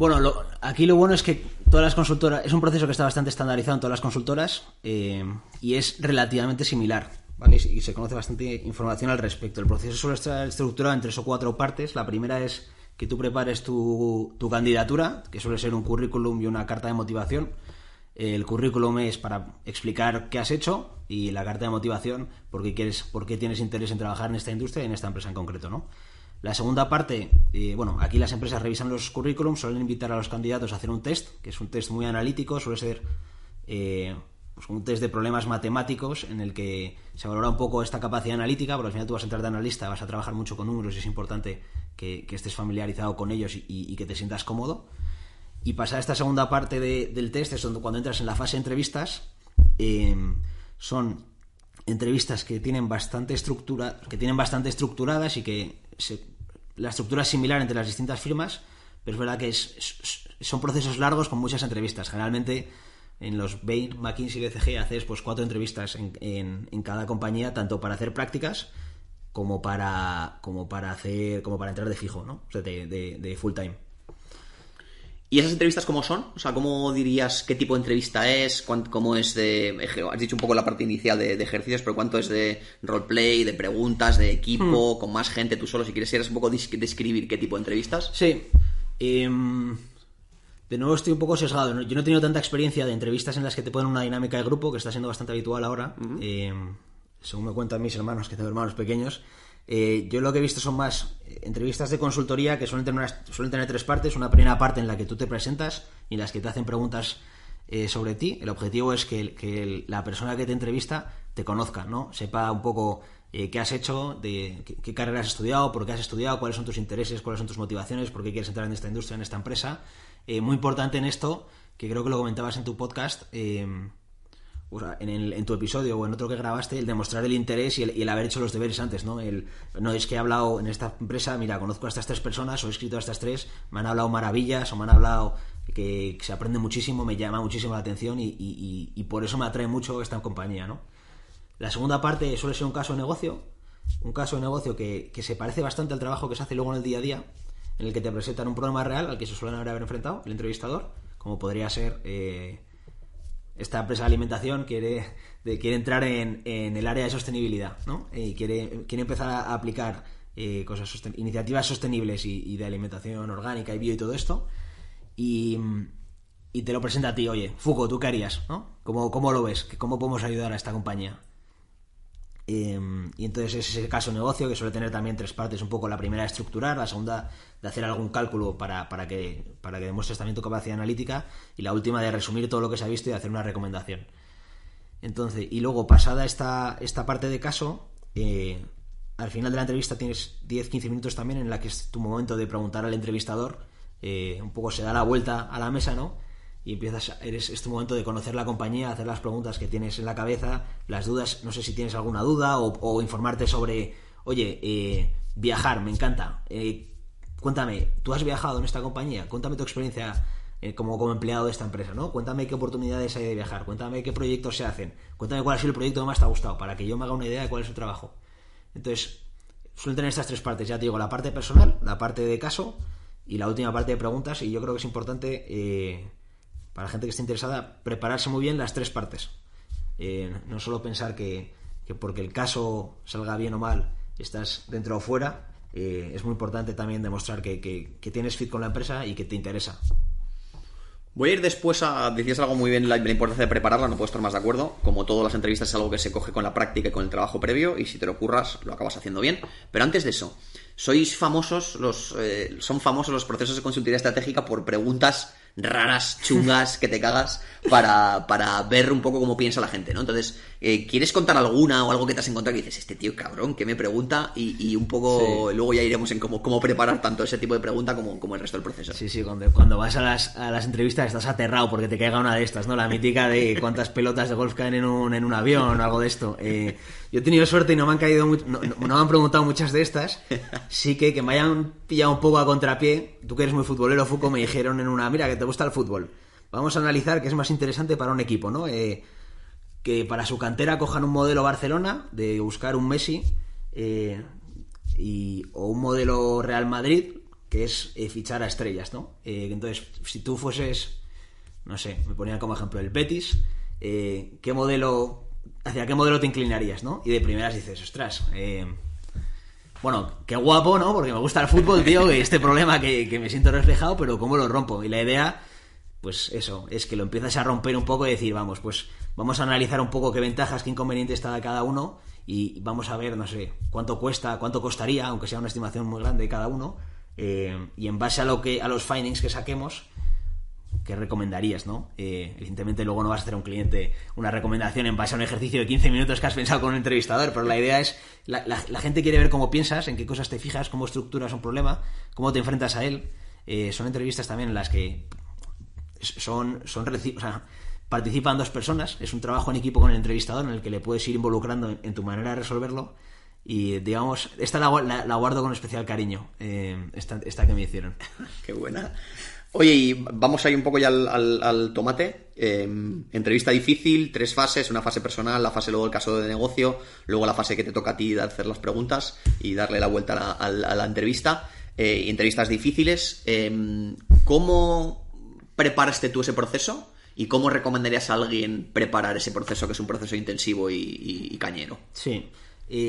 Bueno, lo- aquí lo bueno es que todas las consultoras, es un proceso que está bastante estandarizado en todas las consultoras eh, y es relativamente similar, ¿vale? Y, se conoce bastante información al respecto. El proceso suele estar estructurado en tres o cuatro partes. La primera es que tú prepares tu, tu candidatura, que suele ser un currículum y una carta de motivación. El currículum es para explicar qué has hecho y la carta de motivación por qué, quieres, por qué tienes interés en trabajar en esta industria y en esta empresa en concreto, ¿no? La segunda parte, eh, bueno, aquí las empresas revisan los currículums, suelen invitar a los candidatos a hacer un test, que es un test muy analítico, suele ser eh, pues un test de problemas matemáticos en el que se valora un poco esta capacidad analítica, porque al final tú vas a entrar de analista, vas a trabajar mucho con números y es importante que, estés familiarizado con ellos y, que te sientas cómodo. Y pasar esta segunda parte de- del test es cuando entras en la fase de entrevistas, eh, son entrevistas que tienen bastante estructura, que tienen bastante estructuradas y que se- la estructura es similar entre las distintas firmas, pero es verdad que es- es- son procesos largos con muchas entrevistas. Generalmente en los Bain, McKinsey y BCG haces pues cuatro entrevistas en, en- en cada compañía, tanto para hacer prácticas como para como para hacer como para entrar de fijo, ¿no? O sea, de, de- de full time. ¿Y esas entrevistas cómo son? O sea, ¿cómo dirías qué tipo de entrevista es? ¿Cuán- ¿Cómo es de... Has dicho un poco la parte inicial de, de ejercicios, pero ¿cuánto es de roleplay, de preguntas, de equipo, con más gente, tú solo? Si quieres, quieres un poco describir qué tipo de entrevistas. Sí. Em, de nuevo estoy un poco sesgado. ¿no? Yo no he tenido tanta experiencia de entrevistas en las que te ponen una dinámica de grupo, que está siendo bastante habitual ahora. Em, según me cuentan mis hermanos, que tengo hermanos pequeños. Eh, yo lo que he visto son más eh, entrevistas de consultoría que suelen tener, tres partes. Una primera parte en la que tú te presentas y en las que te hacen preguntas eh, sobre ti. El objetivo es que, la persona que te entrevista te conozca, ¿no? Sepa un poco qué has hecho, de qué, qué carrera has estudiado, por qué has estudiado, cuáles son tus intereses, cuáles son tus motivaciones, por qué quieres entrar en esta industria, en esta empresa. Muy importante en esto, que creo que lo comentabas en tu podcast, o en, tu episodio o en otro que grabaste, el demostrar el interés y el, haber hecho los deberes antes, ¿no? El, no es que he hablado en esta empresa, mira, conozco a estas tres personas o he escrito a estas tres, me han hablado maravillas o me han hablado que, se aprende muchísimo, me llama muchísimo la atención y, por eso me atrae mucho esta compañía, ¿no? La segunda parte suele ser un caso de negocio, un caso de negocio que, que se parece bastante al trabajo que se hace luego en el día a día, en el que te presentan un problema real al que se suelen haber enfrentado el entrevistador, como podría ser eh, esta empresa de alimentación quiere, quiere entrar en, en el área de sostenibilidad, ¿no? Y quiere, quiere empezar a aplicar eh, cosas iniciativas sostenibles y, y de alimentación orgánica y bio y todo esto. Y, y te lo presenta a ti, oye, Fuco, ¿tú qué harías? ¿no? ¿Cómo, ¿Cómo lo ves? ¿Cómo podemos ayudar a esta compañía? Eh, y entonces es ese caso negocio que suele tener también tres partes, un poco la primera estructurar, la segunda de hacer algún cálculo para, para, que, para que demuestres también tu capacidad analítica y la última de resumir todo lo que se ha visto y hacer una recomendación. Entonces, y luego pasada esta, esta parte de caso, eh, al final de la entrevista tienes 10-15 minutos también en la que es tu momento de preguntar al entrevistador, eh, un poco se da la vuelta a la mesa, ¿no? Y empiezas, eres, es tu momento de conocer la compañía, hacer las preguntas que tienes en la cabeza, las dudas, no sé si tienes alguna duda o, informarte sobre, oye, eh, viajar, me encanta. Eh, cuéntame, ¿tú has viajado en esta compañía? Cuéntame tu experiencia eh, como, como empleado de esta empresa, ¿no? Cuéntame qué oportunidades hay de viajar, cuéntame qué proyectos se hacen, cuéntame cuál ha sido el proyecto que más te ha gustado, para que yo me haga una idea de cuál es el trabajo. Entonces, suelen tener estas tres partes, ya te digo, la parte personal, la parte de caso y la última parte de preguntas, y yo creo que es importante, eh, para la gente que esté interesada, prepararse muy bien las tres partes. Eh, no solo pensar que, que porque el caso salga bien o mal, estás dentro o fuera, eh, es muy importante también demostrar que, que- tienes fit con la empresa y que te interesa. Voy a ir después a. Decías algo muy bien, la, la importancia de prepararla, no puedo estar más de acuerdo. Como todas las entrevistas es algo que se coge con la práctica y con el trabajo previo, y si te lo curras, lo acabas haciendo bien. Pero antes de eso, sois famosos, los eh, son famosos los procesos de consultoría estratégica por preguntas raras, chungas, que te cagas, para, para ver un poco cómo piensa la gente, ¿no? Entonces, eh, ¿quieres contar alguna o algo que te has encontrado que dices, este tío cabrón, que me pregunta? Y, y un poco, luego ya iremos en cómo, cómo preparar tanto ese tipo de pregunta como, como el resto del proceso. Sí, sí, cuando, cuando vas a las, a las entrevistas estás aterrado porque te caiga una de estas, ¿no? La mítica de cuántas pelotas de golf caen en un, en un avión o algo de esto. Eh, yo he tenido suerte y no me han caído no- no me han preguntado muchas de estas. Sí que que me hayan pillado un poco a contrapié. Tú que eres muy futbolero, Fuco, me dijeron en una, mira, que te gusta el fútbol. Vamos a analizar qué es más interesante para un equipo, ¿no? Eh, que para su cantera cojan un modelo Barcelona de buscar un Messi eh, y, o un modelo Real Madrid, que es eh, fichar a estrellas, ¿no? Eh, entonces, si tú fueses, no sé, me ponía como ejemplo el Betis, eh, ¿qué modelo, hacia qué modelo te inclinarías, ¿no? Y de primeras dices, ostras, bueno, qué guapo, ¿no? Porque me gusta el fútbol, tío, y este problema que, que, me siento reflejado, pero ¿cómo lo rompo? Y la idea, pues eso, es que lo empiezas a romper un poco y decir, vamos, pues vamos a analizar un poco qué ventajas, qué inconvenientes está cada uno y vamos a ver, no sé, cuánto cuesta, cuánto costaría, aunque sea una estimación muy grande de cada uno, eh, y en base a lo que a los findings que saquemos, ¿qué recomendarías, no? Eh, evidentemente luego no vas a hacer a un cliente una recomendación en base a un ejercicio de 15 minutos que has pensado con un entrevistador, pero la idea es, la, gente quiere ver cómo piensas, en qué cosas te fijas, cómo estructuras un problema, cómo te enfrentas a él. Eh, son entrevistas también en las que son, son o participan dos personas, es un trabajo en equipo con el entrevistador en el que le puedes ir involucrando en, tu manera de resolverlo y digamos, esta la, la, guardo con especial cariño, eh, esta, esta, que me hicieron. Qué buena. Oye, y vamos ahí un poco ya al, tomate. Em, entrevista difícil, tres fases, una fase personal, la fase luego el caso de negocio, luego la fase que te toca a ti de hacer las preguntas y darle la vuelta a la, entrevista. Eh, entrevistas difíciles. Em, ¿Cómo preparaste tú ese proceso? ¿Y cómo recomendarías a alguien preparar ese proceso que es un proceso intensivo y cañero? Sí.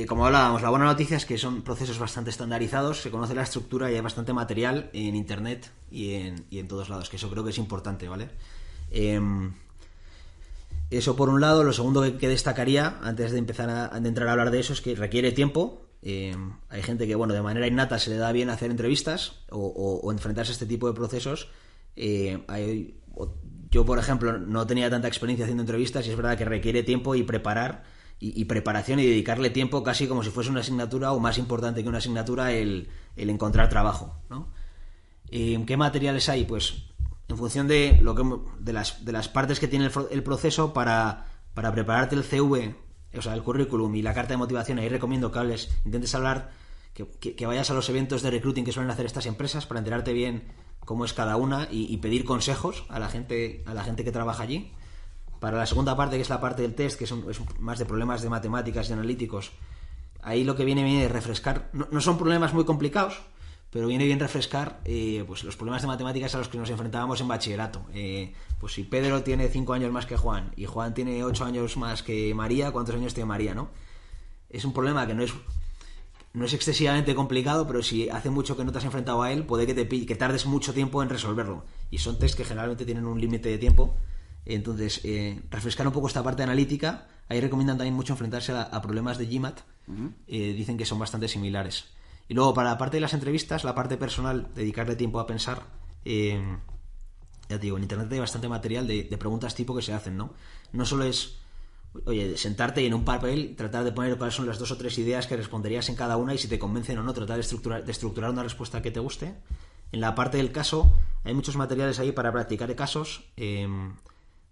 Como hablábamos, la buena noticia es que son procesos bastante estandarizados, se conoce la estructura y hay bastante material en Internet y en, todos lados, que eso creo que es importante, ¿vale? Em, eso por un lado. Lo segundo que, destacaría, antes de empezar a, entrar a hablar de eso, es que requiere tiempo. Em, hay gente que, bueno, de manera innata se le da bien hacer entrevistas o, enfrentarse a este tipo de procesos. Eh, yo, por ejemplo, no tenía tanta experiencia haciendo entrevistas y es verdad que requiere tiempo y preparar y, preparación y dedicarle tiempo casi como si fuese una asignatura o más importante que una asignatura el, encontrar trabajo. ¿no? ¿Qué materiales hay? Pues en función de, lo que, de, las, de las partes que tiene el, proceso para, para, prepararte el CV, o sea, el currículum y la carta de motivación, ahí recomiendo que hables, intentes hablar, que, que, vayas a los eventos de recruiting que suelen hacer estas empresas para enterarte bien cómo es cada una y, y pedir consejos a la gente, a la gente que trabaja allí. Para la segunda parte, que es la parte del test, que es más de problemas de matemáticas y analíticos, ahí lo que viene viene de refrescar. No, son problemas muy complicados, pero viene bien refrescar eh, pues los problemas de matemáticas a los que nos enfrentábamos en bachillerato. Eh, pues si Pedro tiene 5 años más que Juan y Juan tiene 8 años más que María, ¿cuántos años tiene María, no? Es un problema que no es no es excesivamente complicado, pero si hace mucho que no te has enfrentado a él, puede que te que tardes mucho tiempo en resolverlo. Y son test que generalmente tienen un límite de tiempo entonces, eh, refrescar un poco esta parte analítica. Ahí recomiendan también mucho enfrentarse a, problemas de GMAT. Eh, dicen que son bastante similares. Y luego, para la parte de las entrevistas, la parte personal, dedicarle tiempo a pensar. Eh, ya te digo, en internet hay bastante material de, preguntas tipo que se hacen, ¿no? No solo es, oye, sentarte y en un papel tratar de poner cuáles son las dos o tres ideas que responderías en cada una y si te convencen o no, tratar de estructurar, de estructurar una respuesta que te guste. En la parte del caso, hay muchos materiales ahí para practicar casos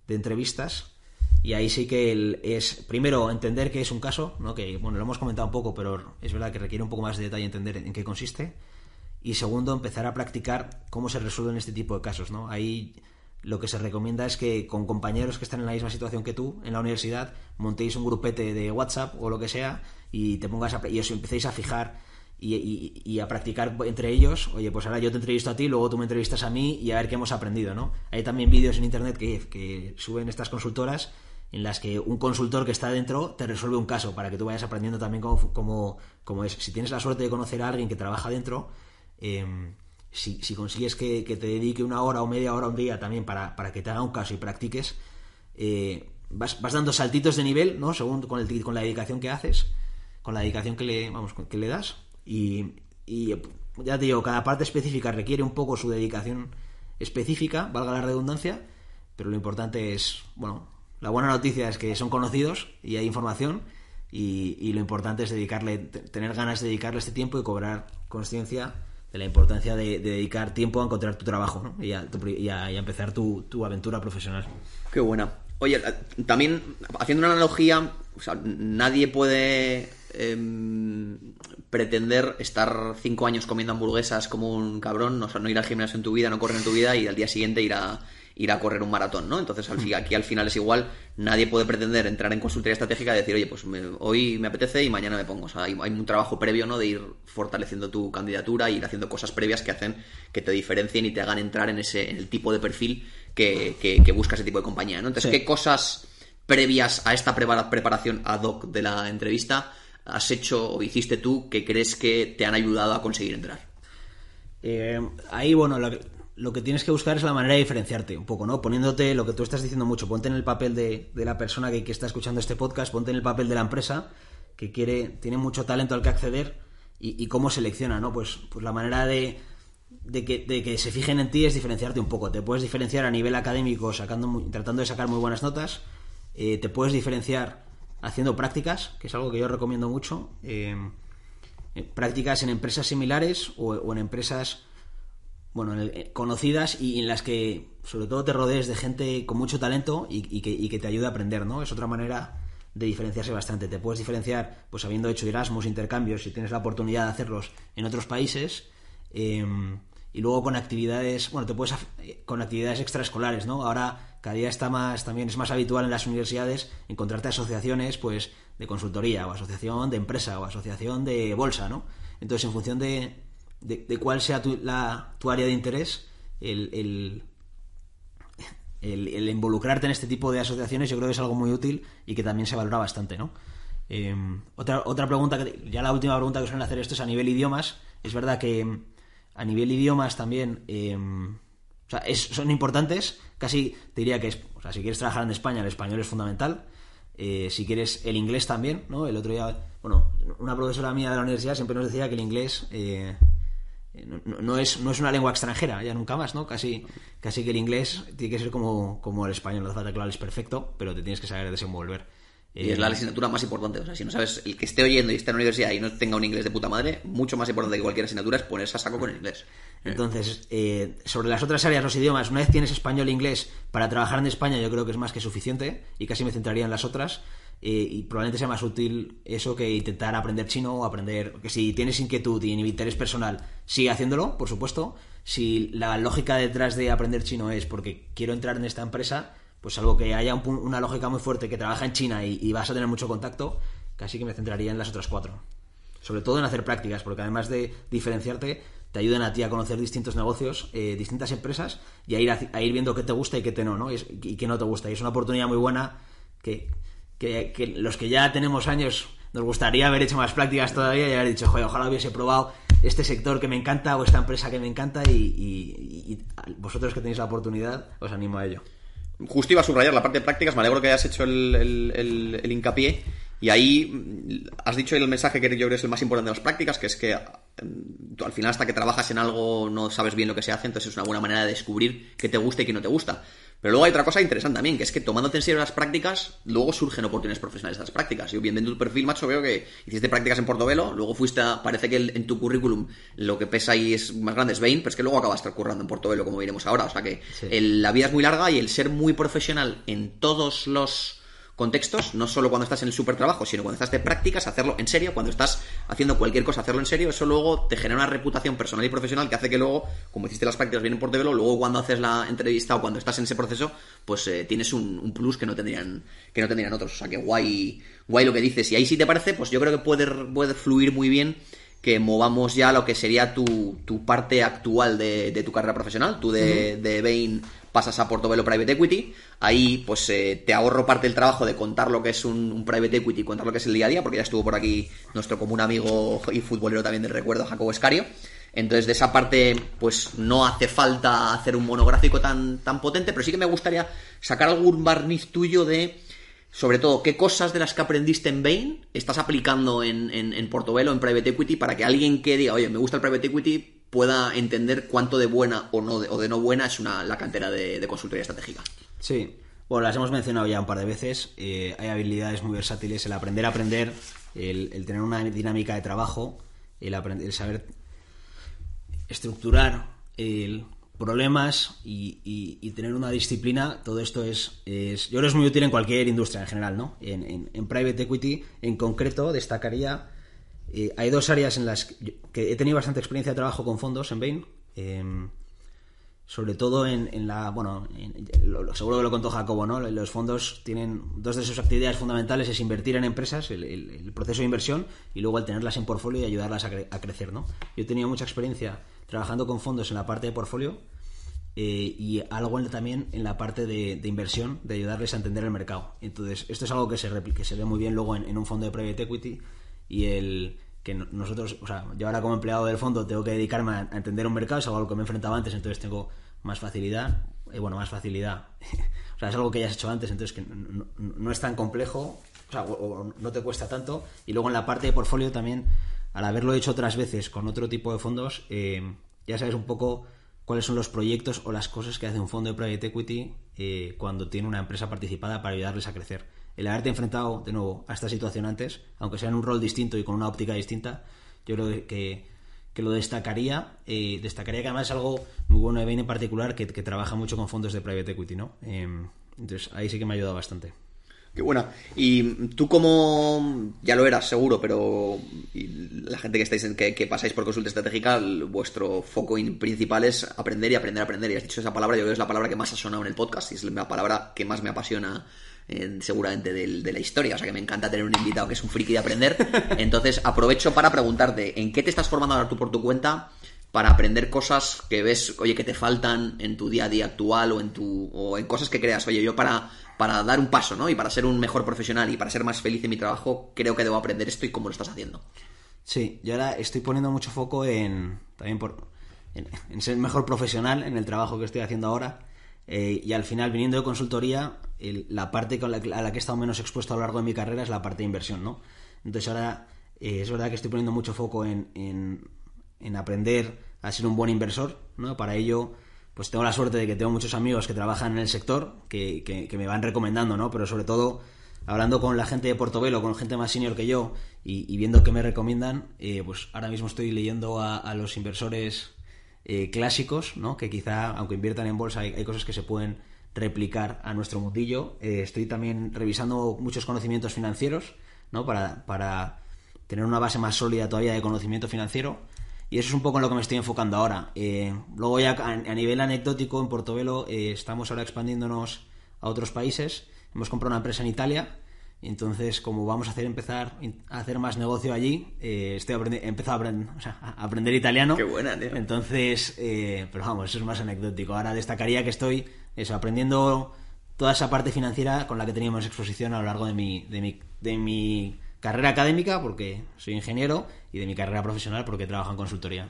de entrevistas y ahí sí que es primero entender que es un caso, ¿no? que bueno, lo hemos comentado un poco, pero es verdad que requiere un poco más de detalle entender en qué consiste. Y segundo, empezar a practicar cómo se resuelven este tipo de casos. ¿no? Ahí lo que se recomienda es que con compañeros que están en la misma situación que tú en la universidad montéis un grupete de WhatsApp o lo que sea y te pongas a, y os empecéis a fijar y, a practicar entre ellos, oye, pues ahora yo te entrevisto a ti, luego tú me entrevistas a mí y a ver qué hemos aprendido, ¿no? Hay también vídeos en internet que, suben estas consultoras en las que un consultor que está dentro te resuelve un caso para que tú vayas aprendiendo también cómo, cómo, es. Si tienes la suerte de conocer a alguien que trabaja dentro, em, si, consigues que, te dedique una hora o media hora un día también para, que te haga un caso y practiques, eh, vas, vas, dando saltitos de nivel, ¿no? Según con, el, con la dedicación que haces, con la dedicación que le, vamos, que le das y, ya te digo, cada parte específica requiere un poco su dedicación específica, valga la redundancia, pero lo importante es, bueno, la buena noticia es que son conocidos y hay información y, lo importante es dedicarle, tener ganas de dedicarle este tiempo y cobrar conciencia de la importancia de, dedicar tiempo a encontrar tu trabajo y, a, empezar tu, tu, aventura profesional. Qué buena. Oye, también haciendo una analogía, nadie puede Em, pretender estar cinco años comiendo hamburguesas como un cabrón, o sea, no ir al gimnasio en tu vida, no correr en tu vida y al día siguiente ir a, ir a correr un maratón, ¿no? Entonces al, aquí al final es igual, nadie puede pretender entrar en consultoría estratégica y decir, oye, pues hoy me apetece y mañana me pongo. O sea, hay, un trabajo previo, ¿no? De ir fortaleciendo tu candidatura, ir haciendo cosas previas que hacen que te diferencien y te hagan entrar en ese en el tipo de perfil que, que, busca ese tipo de compañía, ¿no? Entonces, ¿qué cosas previas a esta preparación ad hoc de la entrevista has hecho o hiciste tú que crees que te han ayudado a conseguir entrar? Eh, ahí, bueno, lo que, tienes que buscar es la manera de diferenciarte un poco, ¿no? Poniéndote lo que tú estás diciendo mucho, ponte en el papel de, la persona que, está escuchando este podcast, ponte en el papel de la empresa que quiere, tiene mucho talento al que acceder y, cómo selecciona, ¿no? Pues, pues la manera de, de, que, se fijen en ti es diferenciarte un poco. Te puedes diferenciar a nivel académico sacando, tratando de sacar muy buenas notas, eh, te puedes diferenciar haciendo prácticas, que es algo que yo recomiendo mucho. Eh, eh, prácticas en empresas similares o, en empresas bueno, conocidas y en las que sobre todo te rodees de gente con mucho talento y, que, te ayude a aprender, ¿no? Es otra manera de diferenciarse bastante. Te puedes diferenciar, pues habiendo hecho Erasmus, intercambios, si tienes la oportunidad de hacerlos en otros países. y luego con actividades, bueno, te puedes con actividades extraescolares, ¿no? Ahora cada día está más, también es más habitual en las universidades encontrarte asociaciones, pues, de consultoría, o asociación de empresa, o asociación de bolsa, ¿no? Entonces, en función de, de, cuál sea tu, la, tu área de interés, el, el, involucrarte en este tipo de asociaciones yo creo que es algo muy útil y que también se valora bastante, ¿no? Em, otra, otra pregunta, que, ya la última pregunta que suelen hacer esto es a nivel idiomas. Es verdad que a nivel idiomas también... Em, o sea, son importantes. Casi te diría que es, o sea, si quieres trabajar en España, el español es fundamental. Eh, si quieres el inglés también, ¿no? El otro día, bueno, una profesora mía de la universidad siempre nos decía que el inglés eh, no, es, no es una lengua extranjera, ya nunca más, ¿no? Casi, casi que el inglés tiene que ser como, como el español, no hace falta que lo perfecto, pero te tienes que saber desenvolver. Y es la asignatura más importante. O sea, si no sabes, el que esté oyendo y esté en la universidad y no tenga un inglés de puta madre, mucho más importante que cualquier asignatura es ponerse a saco con el inglés. Entonces, eh, sobre las otras áreas, los idiomas, una vez tienes español e inglés para trabajar en España, yo creo que es más que suficiente y casi me centraría en las otras. Eh, y probablemente sea más útil eso que intentar aprender chino o aprender. Que si tienes inquietud y interés personal, sigue haciéndolo, por supuesto. Si la lógica detrás de aprender chino es porque quiero entrar en esta empresa, pues algo que haya una lógica muy fuerte que trabaja en China y, vas a tener mucho contacto, casi que me centraría en las otras cuatro. Sobre todo en hacer prácticas, porque además de diferenciarte, te ayudan a ti a conocer distintos negocios, eh, distintas empresas y a ir, a, ir viendo qué te gusta y qué te no, ¿no? Y, qué no te gusta. Y es una oportunidad muy buena que, que, los que ya tenemos años nos gustaría haber hecho más prácticas todavía y haber dicho, ojalá hubiese probado este sector que me encanta o esta empresa que me encanta y vosotros que tenéis la oportunidad os animo a ello. Justo iba a subrayar la parte de prácticas, me alegro que hayas hecho el, hincapié. Y ahí mm, has dicho el mensaje que yo creo que es el más importante de las prácticas, que es que mm, al final hasta que trabajas en algo no sabes bien lo que se hace, entonces es una buena manera de descubrir qué te gusta y qué no te gusta. Pero luego hay otra cosa interesante también, que es que tomándote en serio las prácticas, luego surgen oportunidades profesionales de las prácticas. Yo viendo tu perfil, macho, veo que hiciste prácticas en Portobelo, luego fuiste a, parece que en tu currículum lo que pesa ahí es más grande es Bain, pero es que luego acabaste currando en Portobelo, como veremos ahora. O sea que la vida es muy larga y el ser muy profesional en todos los contextos, no solo cuando estás en el super trabajo, sino cuando estás de prácticas, hacerlo en serio, cuando estás haciendo cualquier cosa, hacerlo en serio, eso luego te genera una reputación personal y profesional que hace que luego, como hiciste las prácticas bien en Portobelo, luego cuando haces la entrevista o cuando estás en ese proceso, pues eh, tienes un, plus que no tendrían que no tendrían otros. O sea que guay, guay lo que dices. Y ahí si te parece, pues yo creo que puede, puede fluir muy bien que movamos ya lo que sería tu, tu parte actual de, de, tu carrera profesional. Tú de, de Bain pasas a Portobelo Private Equity. Ahí, pues eh, te ahorro parte del trabajo de contar lo que es un, private equity, contar lo que es el día a día, porque ya estuvo por aquí nuestro común amigo y futbolero también del recuerdo, Jacobo Escario. Entonces, de esa parte, pues no hace falta hacer un monográfico tan, tan potente, pero sí que me gustaría sacar algún barniz tuyo de, sobre todo, qué cosas de las que aprendiste en Bain estás aplicando en, en, en en Private Equity, para que alguien que diga, oye, me gusta el Private Equity, pueda entender cuánto de buena o, no, o de no buena es una, la cantera de, consultoría estratégica. Sí, bueno, las hemos mencionado ya un par de veces. Eh, hay habilidades muy versátiles, el aprender a aprender, el, tener una dinámica de trabajo, el, aprender, el saber estructurar el problemas y, tener una disciplina, todo esto es, es, yo creo es muy útil en cualquier industria en general, ¿no? En, en private equity, en concreto, destacaría hay dos áreas en las que he tenido bastante experiencia de trabajo con fondos en Bain. Em, sobre todo en, en la, bueno, lo, seguro que lo contó Jacobo, ¿no? Los fondos tienen, dos de sus actividades fundamentales es invertir en empresas, el, proceso de inversión, y luego el tenerlas en portfolio y ayudarlas a, crecer, ¿no? Yo he tenido mucha experiencia trabajando con fondos en la parte de portfolio eh, y algo también en la parte de, inversión, de ayudarles a entender el mercado. Entonces, esto es algo que se, que se ve muy bien luego en, un fondo de private equity y el que nosotros, o sea, yo ahora como empleado del fondo tengo que dedicarme a, entender un mercado, es algo lo que me he enfrentado antes, entonces tengo más facilidad, y bueno, más facilidad, o sea, es algo que ya has hecho antes, entonces que no, es tan complejo, o sea, no te cuesta tanto, y luego en la parte de portfolio también, al haberlo hecho otras veces con otro tipo de fondos, eh, ya sabes un poco cuáles son los proyectos o las cosas que hace un fondo de private equity eh, cuando tiene una empresa participada para ayudarles a crecer el haberte enfrentado de nuevo a esta situación antes, aunque sea en un rol distinto y con una óptica distinta, yo creo que, que lo destacaría. Eh, destacaría que además es algo muy bueno de Bain en particular, que, trabaja mucho con fondos de private equity, ¿no? Em, entonces ahí sí que me ha ayudado bastante. Qué buena. Y tú como, ya lo eras seguro, pero la gente que estáis en, que, pasáis por consulta estratégica, vuestro foco principal es aprender y aprender aprender. Y has dicho esa palabra, yo creo que es la palabra que más ha sonado en el podcast y es la palabra que más me apasiona seguramente de la historia. O sea que me encanta tener un invitado que es un friki de aprender. Entonces aprovecho para preguntarte, ¿en qué te estás formando ahora tú por tu cuenta? para aprender cosas que ves, oye, que te faltan en tu día a día actual o en tu o en cosas que creas, oye, yo para para dar un paso, ¿no? Y para ser un mejor profesional y para ser más feliz en mi trabajo, creo que debo aprender esto y cómo lo estás haciendo. Sí, yo ahora estoy poniendo mucho foco en también por en, ser mejor profesional en el trabajo que estoy haciendo ahora eh, y al final viniendo de consultoría la parte a la que he estado menos expuesto a lo largo de mi carrera es la parte de inversión, ¿no? Entonces ahora eh, es verdad que estoy poniendo mucho foco en, en, aprender a ser un buen inversor, ¿no? Para ello, pues tengo la suerte de que tengo muchos amigos que trabajan en el sector, que, que, me van recomendando, ¿no? Pero sobre todo, hablando con la gente de Portobelo, con gente más senior que yo, y, viendo qué me recomiendan, eh, pues ahora mismo estoy leyendo a los inversores eh, clásicos, ¿no? Que quizá, aunque inviertan en bolsa, hay, cosas que se pueden replicar a nuestro mundillo. Eh, estoy también revisando muchos conocimientos financieros, ¿no? Para, para, tener una base más sólida todavía de conocimiento financiero. Y eso es un poco en lo que me estoy enfocando ahora. Eh, luego ya a, nivel anecdótico, en Portobelo eh, estamos ahora expandiéndonos a otros países. Hemos comprado una empresa en Italia. Entonces, como vamos a hacer empezar a hacer más negocio allí, estoy he empezado a, aprender, a aprender italiano. Qué buena, tío. Entonces, pero vamos, eso es más anecdótico. Ahora destacaría que estoy eso, aprendiendo toda esa parte financiera con la que teníamos exposición a lo largo de mi, de mi, de mi carrera académica, porque soy ingeniero, y de mi carrera profesional, porque trabajo en consultoría.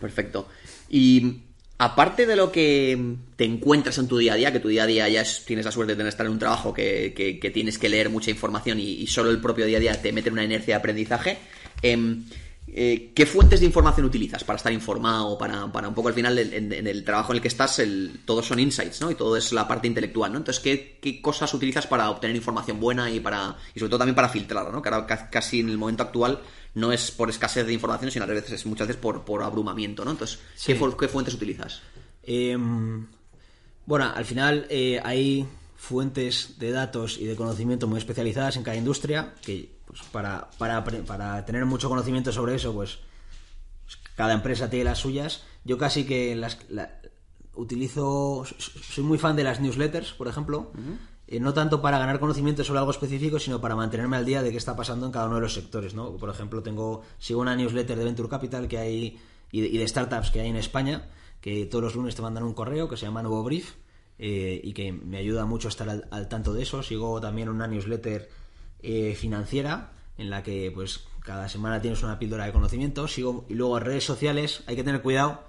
Perfecto. Y aparte de lo que te encuentras en tu día a día, que tu día a día ya tienes la suerte de estar en un trabajo que, tienes que leer mucha información y, solo el propio día a día te mete en una inercia de aprendizaje, eh, eh, ¿Qué fuentes de información utilizas para estar informado, para, para un poco al final en, el trabajo en el que estás, el, todos son insights, ¿no? Y todo es la parte intelectual, ¿no? Entonces, ¿qué, cosas utilizas para obtener información buena y para y sobre todo también para filtrarla, ¿no? Que ahora casi en el momento actual no es por escasez de información, sino a veces es muchas veces por, por abrumamiento, ¿no? Entonces, ¿qué, fuentes utilizas? Em, bueno, al final eh, hay fuentes de datos y de conocimiento muy especializadas en cada industria que pues para, para, para tener mucho conocimiento sobre eso, pues, pues, cada empresa tiene las suyas. Yo casi que las utilizo, soy muy fan de las newsletters, por ejemplo, eh, no tanto para ganar conocimiento sobre algo específico, sino para mantenerme al día de qué está pasando en cada uno de los sectores, ¿no? Por ejemplo, tengo sigo una newsletter de Venture Capital que hay y de, startups que hay en España, que todos los lunes te mandan un correo que se llama Nuevo Brief. Eh, y que me ayuda mucho a estar al, al, tanto de eso. Sigo también una newsletter eh, financiera en la que pues cada semana tienes una píldora de conocimiento. Sigo, y luego redes sociales hay que tener cuidado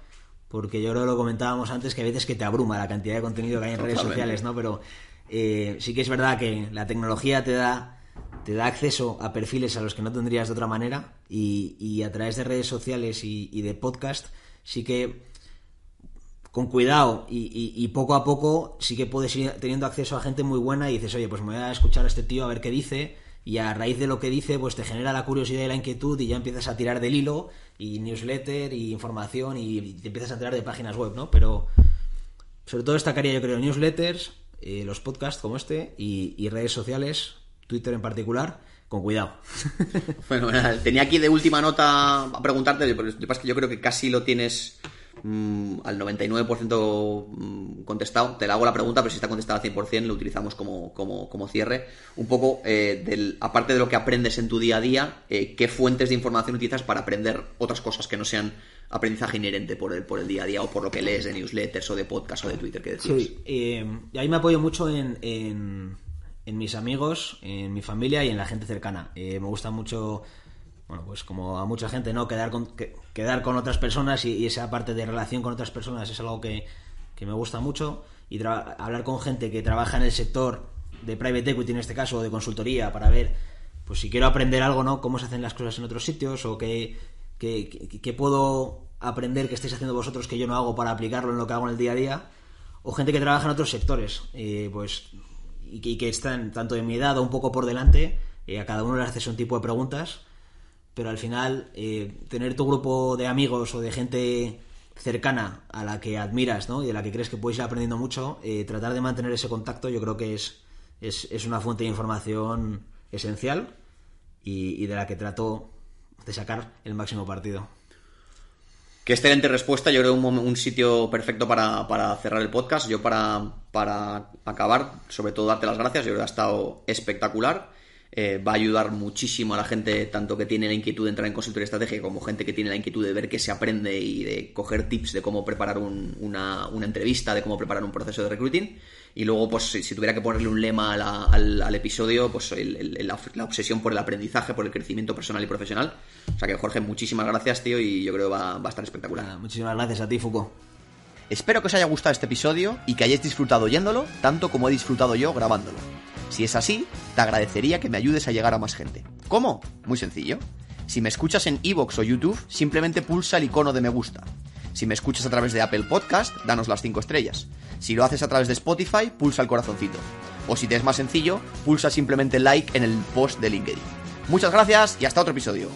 porque yo creo que lo comentábamos antes que a veces que te abruma la cantidad de contenido que hay en redes sociales, ¿no? Pero eh, sí que es verdad que la tecnología te da te da acceso a perfiles a los que no tendrías de otra manera y, a través de redes sociales y, de podcast sí que con cuidado y, poco a poco sí que puedes ir teniendo acceso a gente muy buena y dices, oye, pues me voy a escuchar a este tío a ver qué dice y a raíz de lo que dice, pues te genera la curiosidad y la inquietud y ya empiezas a tirar del hilo y newsletter y información y te empiezas a tirar de páginas web, ¿no? Pero sobre todo destacaría yo creo newsletters, eh, los podcasts como este y, redes sociales, Twitter en particular, con cuidado. Bueno, Tenía aquí de última nota a preguntarte, porque yo creo que casi lo tienes mm, al 99% mm, contestado. Te le hago la pregunta, pero si está contestado al 100%, lo utilizamos como, como, como cierre. Un poco, eh, del, aparte de lo que aprendes en tu día a día, eh, ¿qué fuentes de información utilizas para aprender otras cosas que no sean aprendizaje inherente por el, por el día a día o por lo que lees de newsletters o de podcast o de Twitter que decías? Sí, eh, ahí me apoyo mucho en, en, en mis amigos, en mi familia y en la gente cercana. Eh, me gusta mucho bueno, pues como a mucha gente, ¿no? Quedar con, que- quedar con otras personas y, esa parte de relación con otras personas es algo que, que me gusta mucho. Y hablar con gente que trabaja en el sector de private equity, en este caso, o de consultoría, para ver, pues si quiero aprender algo, ¿no? Cómo se hacen las cosas en otros sitios o qué, qué, puedo aprender que estáis haciendo vosotros que yo no hago para aplicarlo en lo que hago en el día a día. O gente que trabaja en otros sectores, eh, pues y que, y que están tanto de mi edad o un poco por delante, eh, a cada uno le haces un tipo de preguntas pero al final eh, tener tu grupo de amigos o de gente cercana a la que admiras ¿no? y de la que crees que puedes ir aprendiendo mucho, eh, tratar de mantener ese contacto yo creo que es, es, es una fuente de información esencial y, de la que trato de sacar el máximo partido. Qué excelente respuesta. Yo creo un, un sitio perfecto para, para cerrar el podcast. Yo para, para acabar, sobre todo darte las gracias. Yo creo que ha estado espectacular. Eh, va a ayudar muchísimo a la gente, tanto que tiene la inquietud de entrar en consultoría estratégica como gente que tiene la inquietud de ver qué se aprende y de coger tips de cómo preparar un- una, una entrevista, de cómo preparar un proceso de recruiting. Y luego, pues si, tuviera que ponerle un lema a la- al, al episodio, pues el- el- la, la obsesión por el aprendizaje, por el crecimiento personal y profesional. O sea que, Jorge, muchísimas gracias, tío, y yo creo que va, va a estar espectacular. Muchísimas gracias a ti, Foucault. Espero que os haya gustado este episodio y que hayáis disfrutado oyéndolo tanto como he disfrutado yo grabándolo. Si es así, te agradecería que me ayudes a llegar a más gente. ¿Cómo? Muy sencillo. Si me escuchas en iVoox o YouTube, simplemente pulsa el icono de me gusta. Si me escuchas a través de Apple Podcast, danos las 5 estrellas. Si lo haces a través de Spotify, pulsa el corazoncito. O si te es más sencillo, pulsa simplemente like en el post de LinkedIn. Muchas gracias y hasta otro episodio.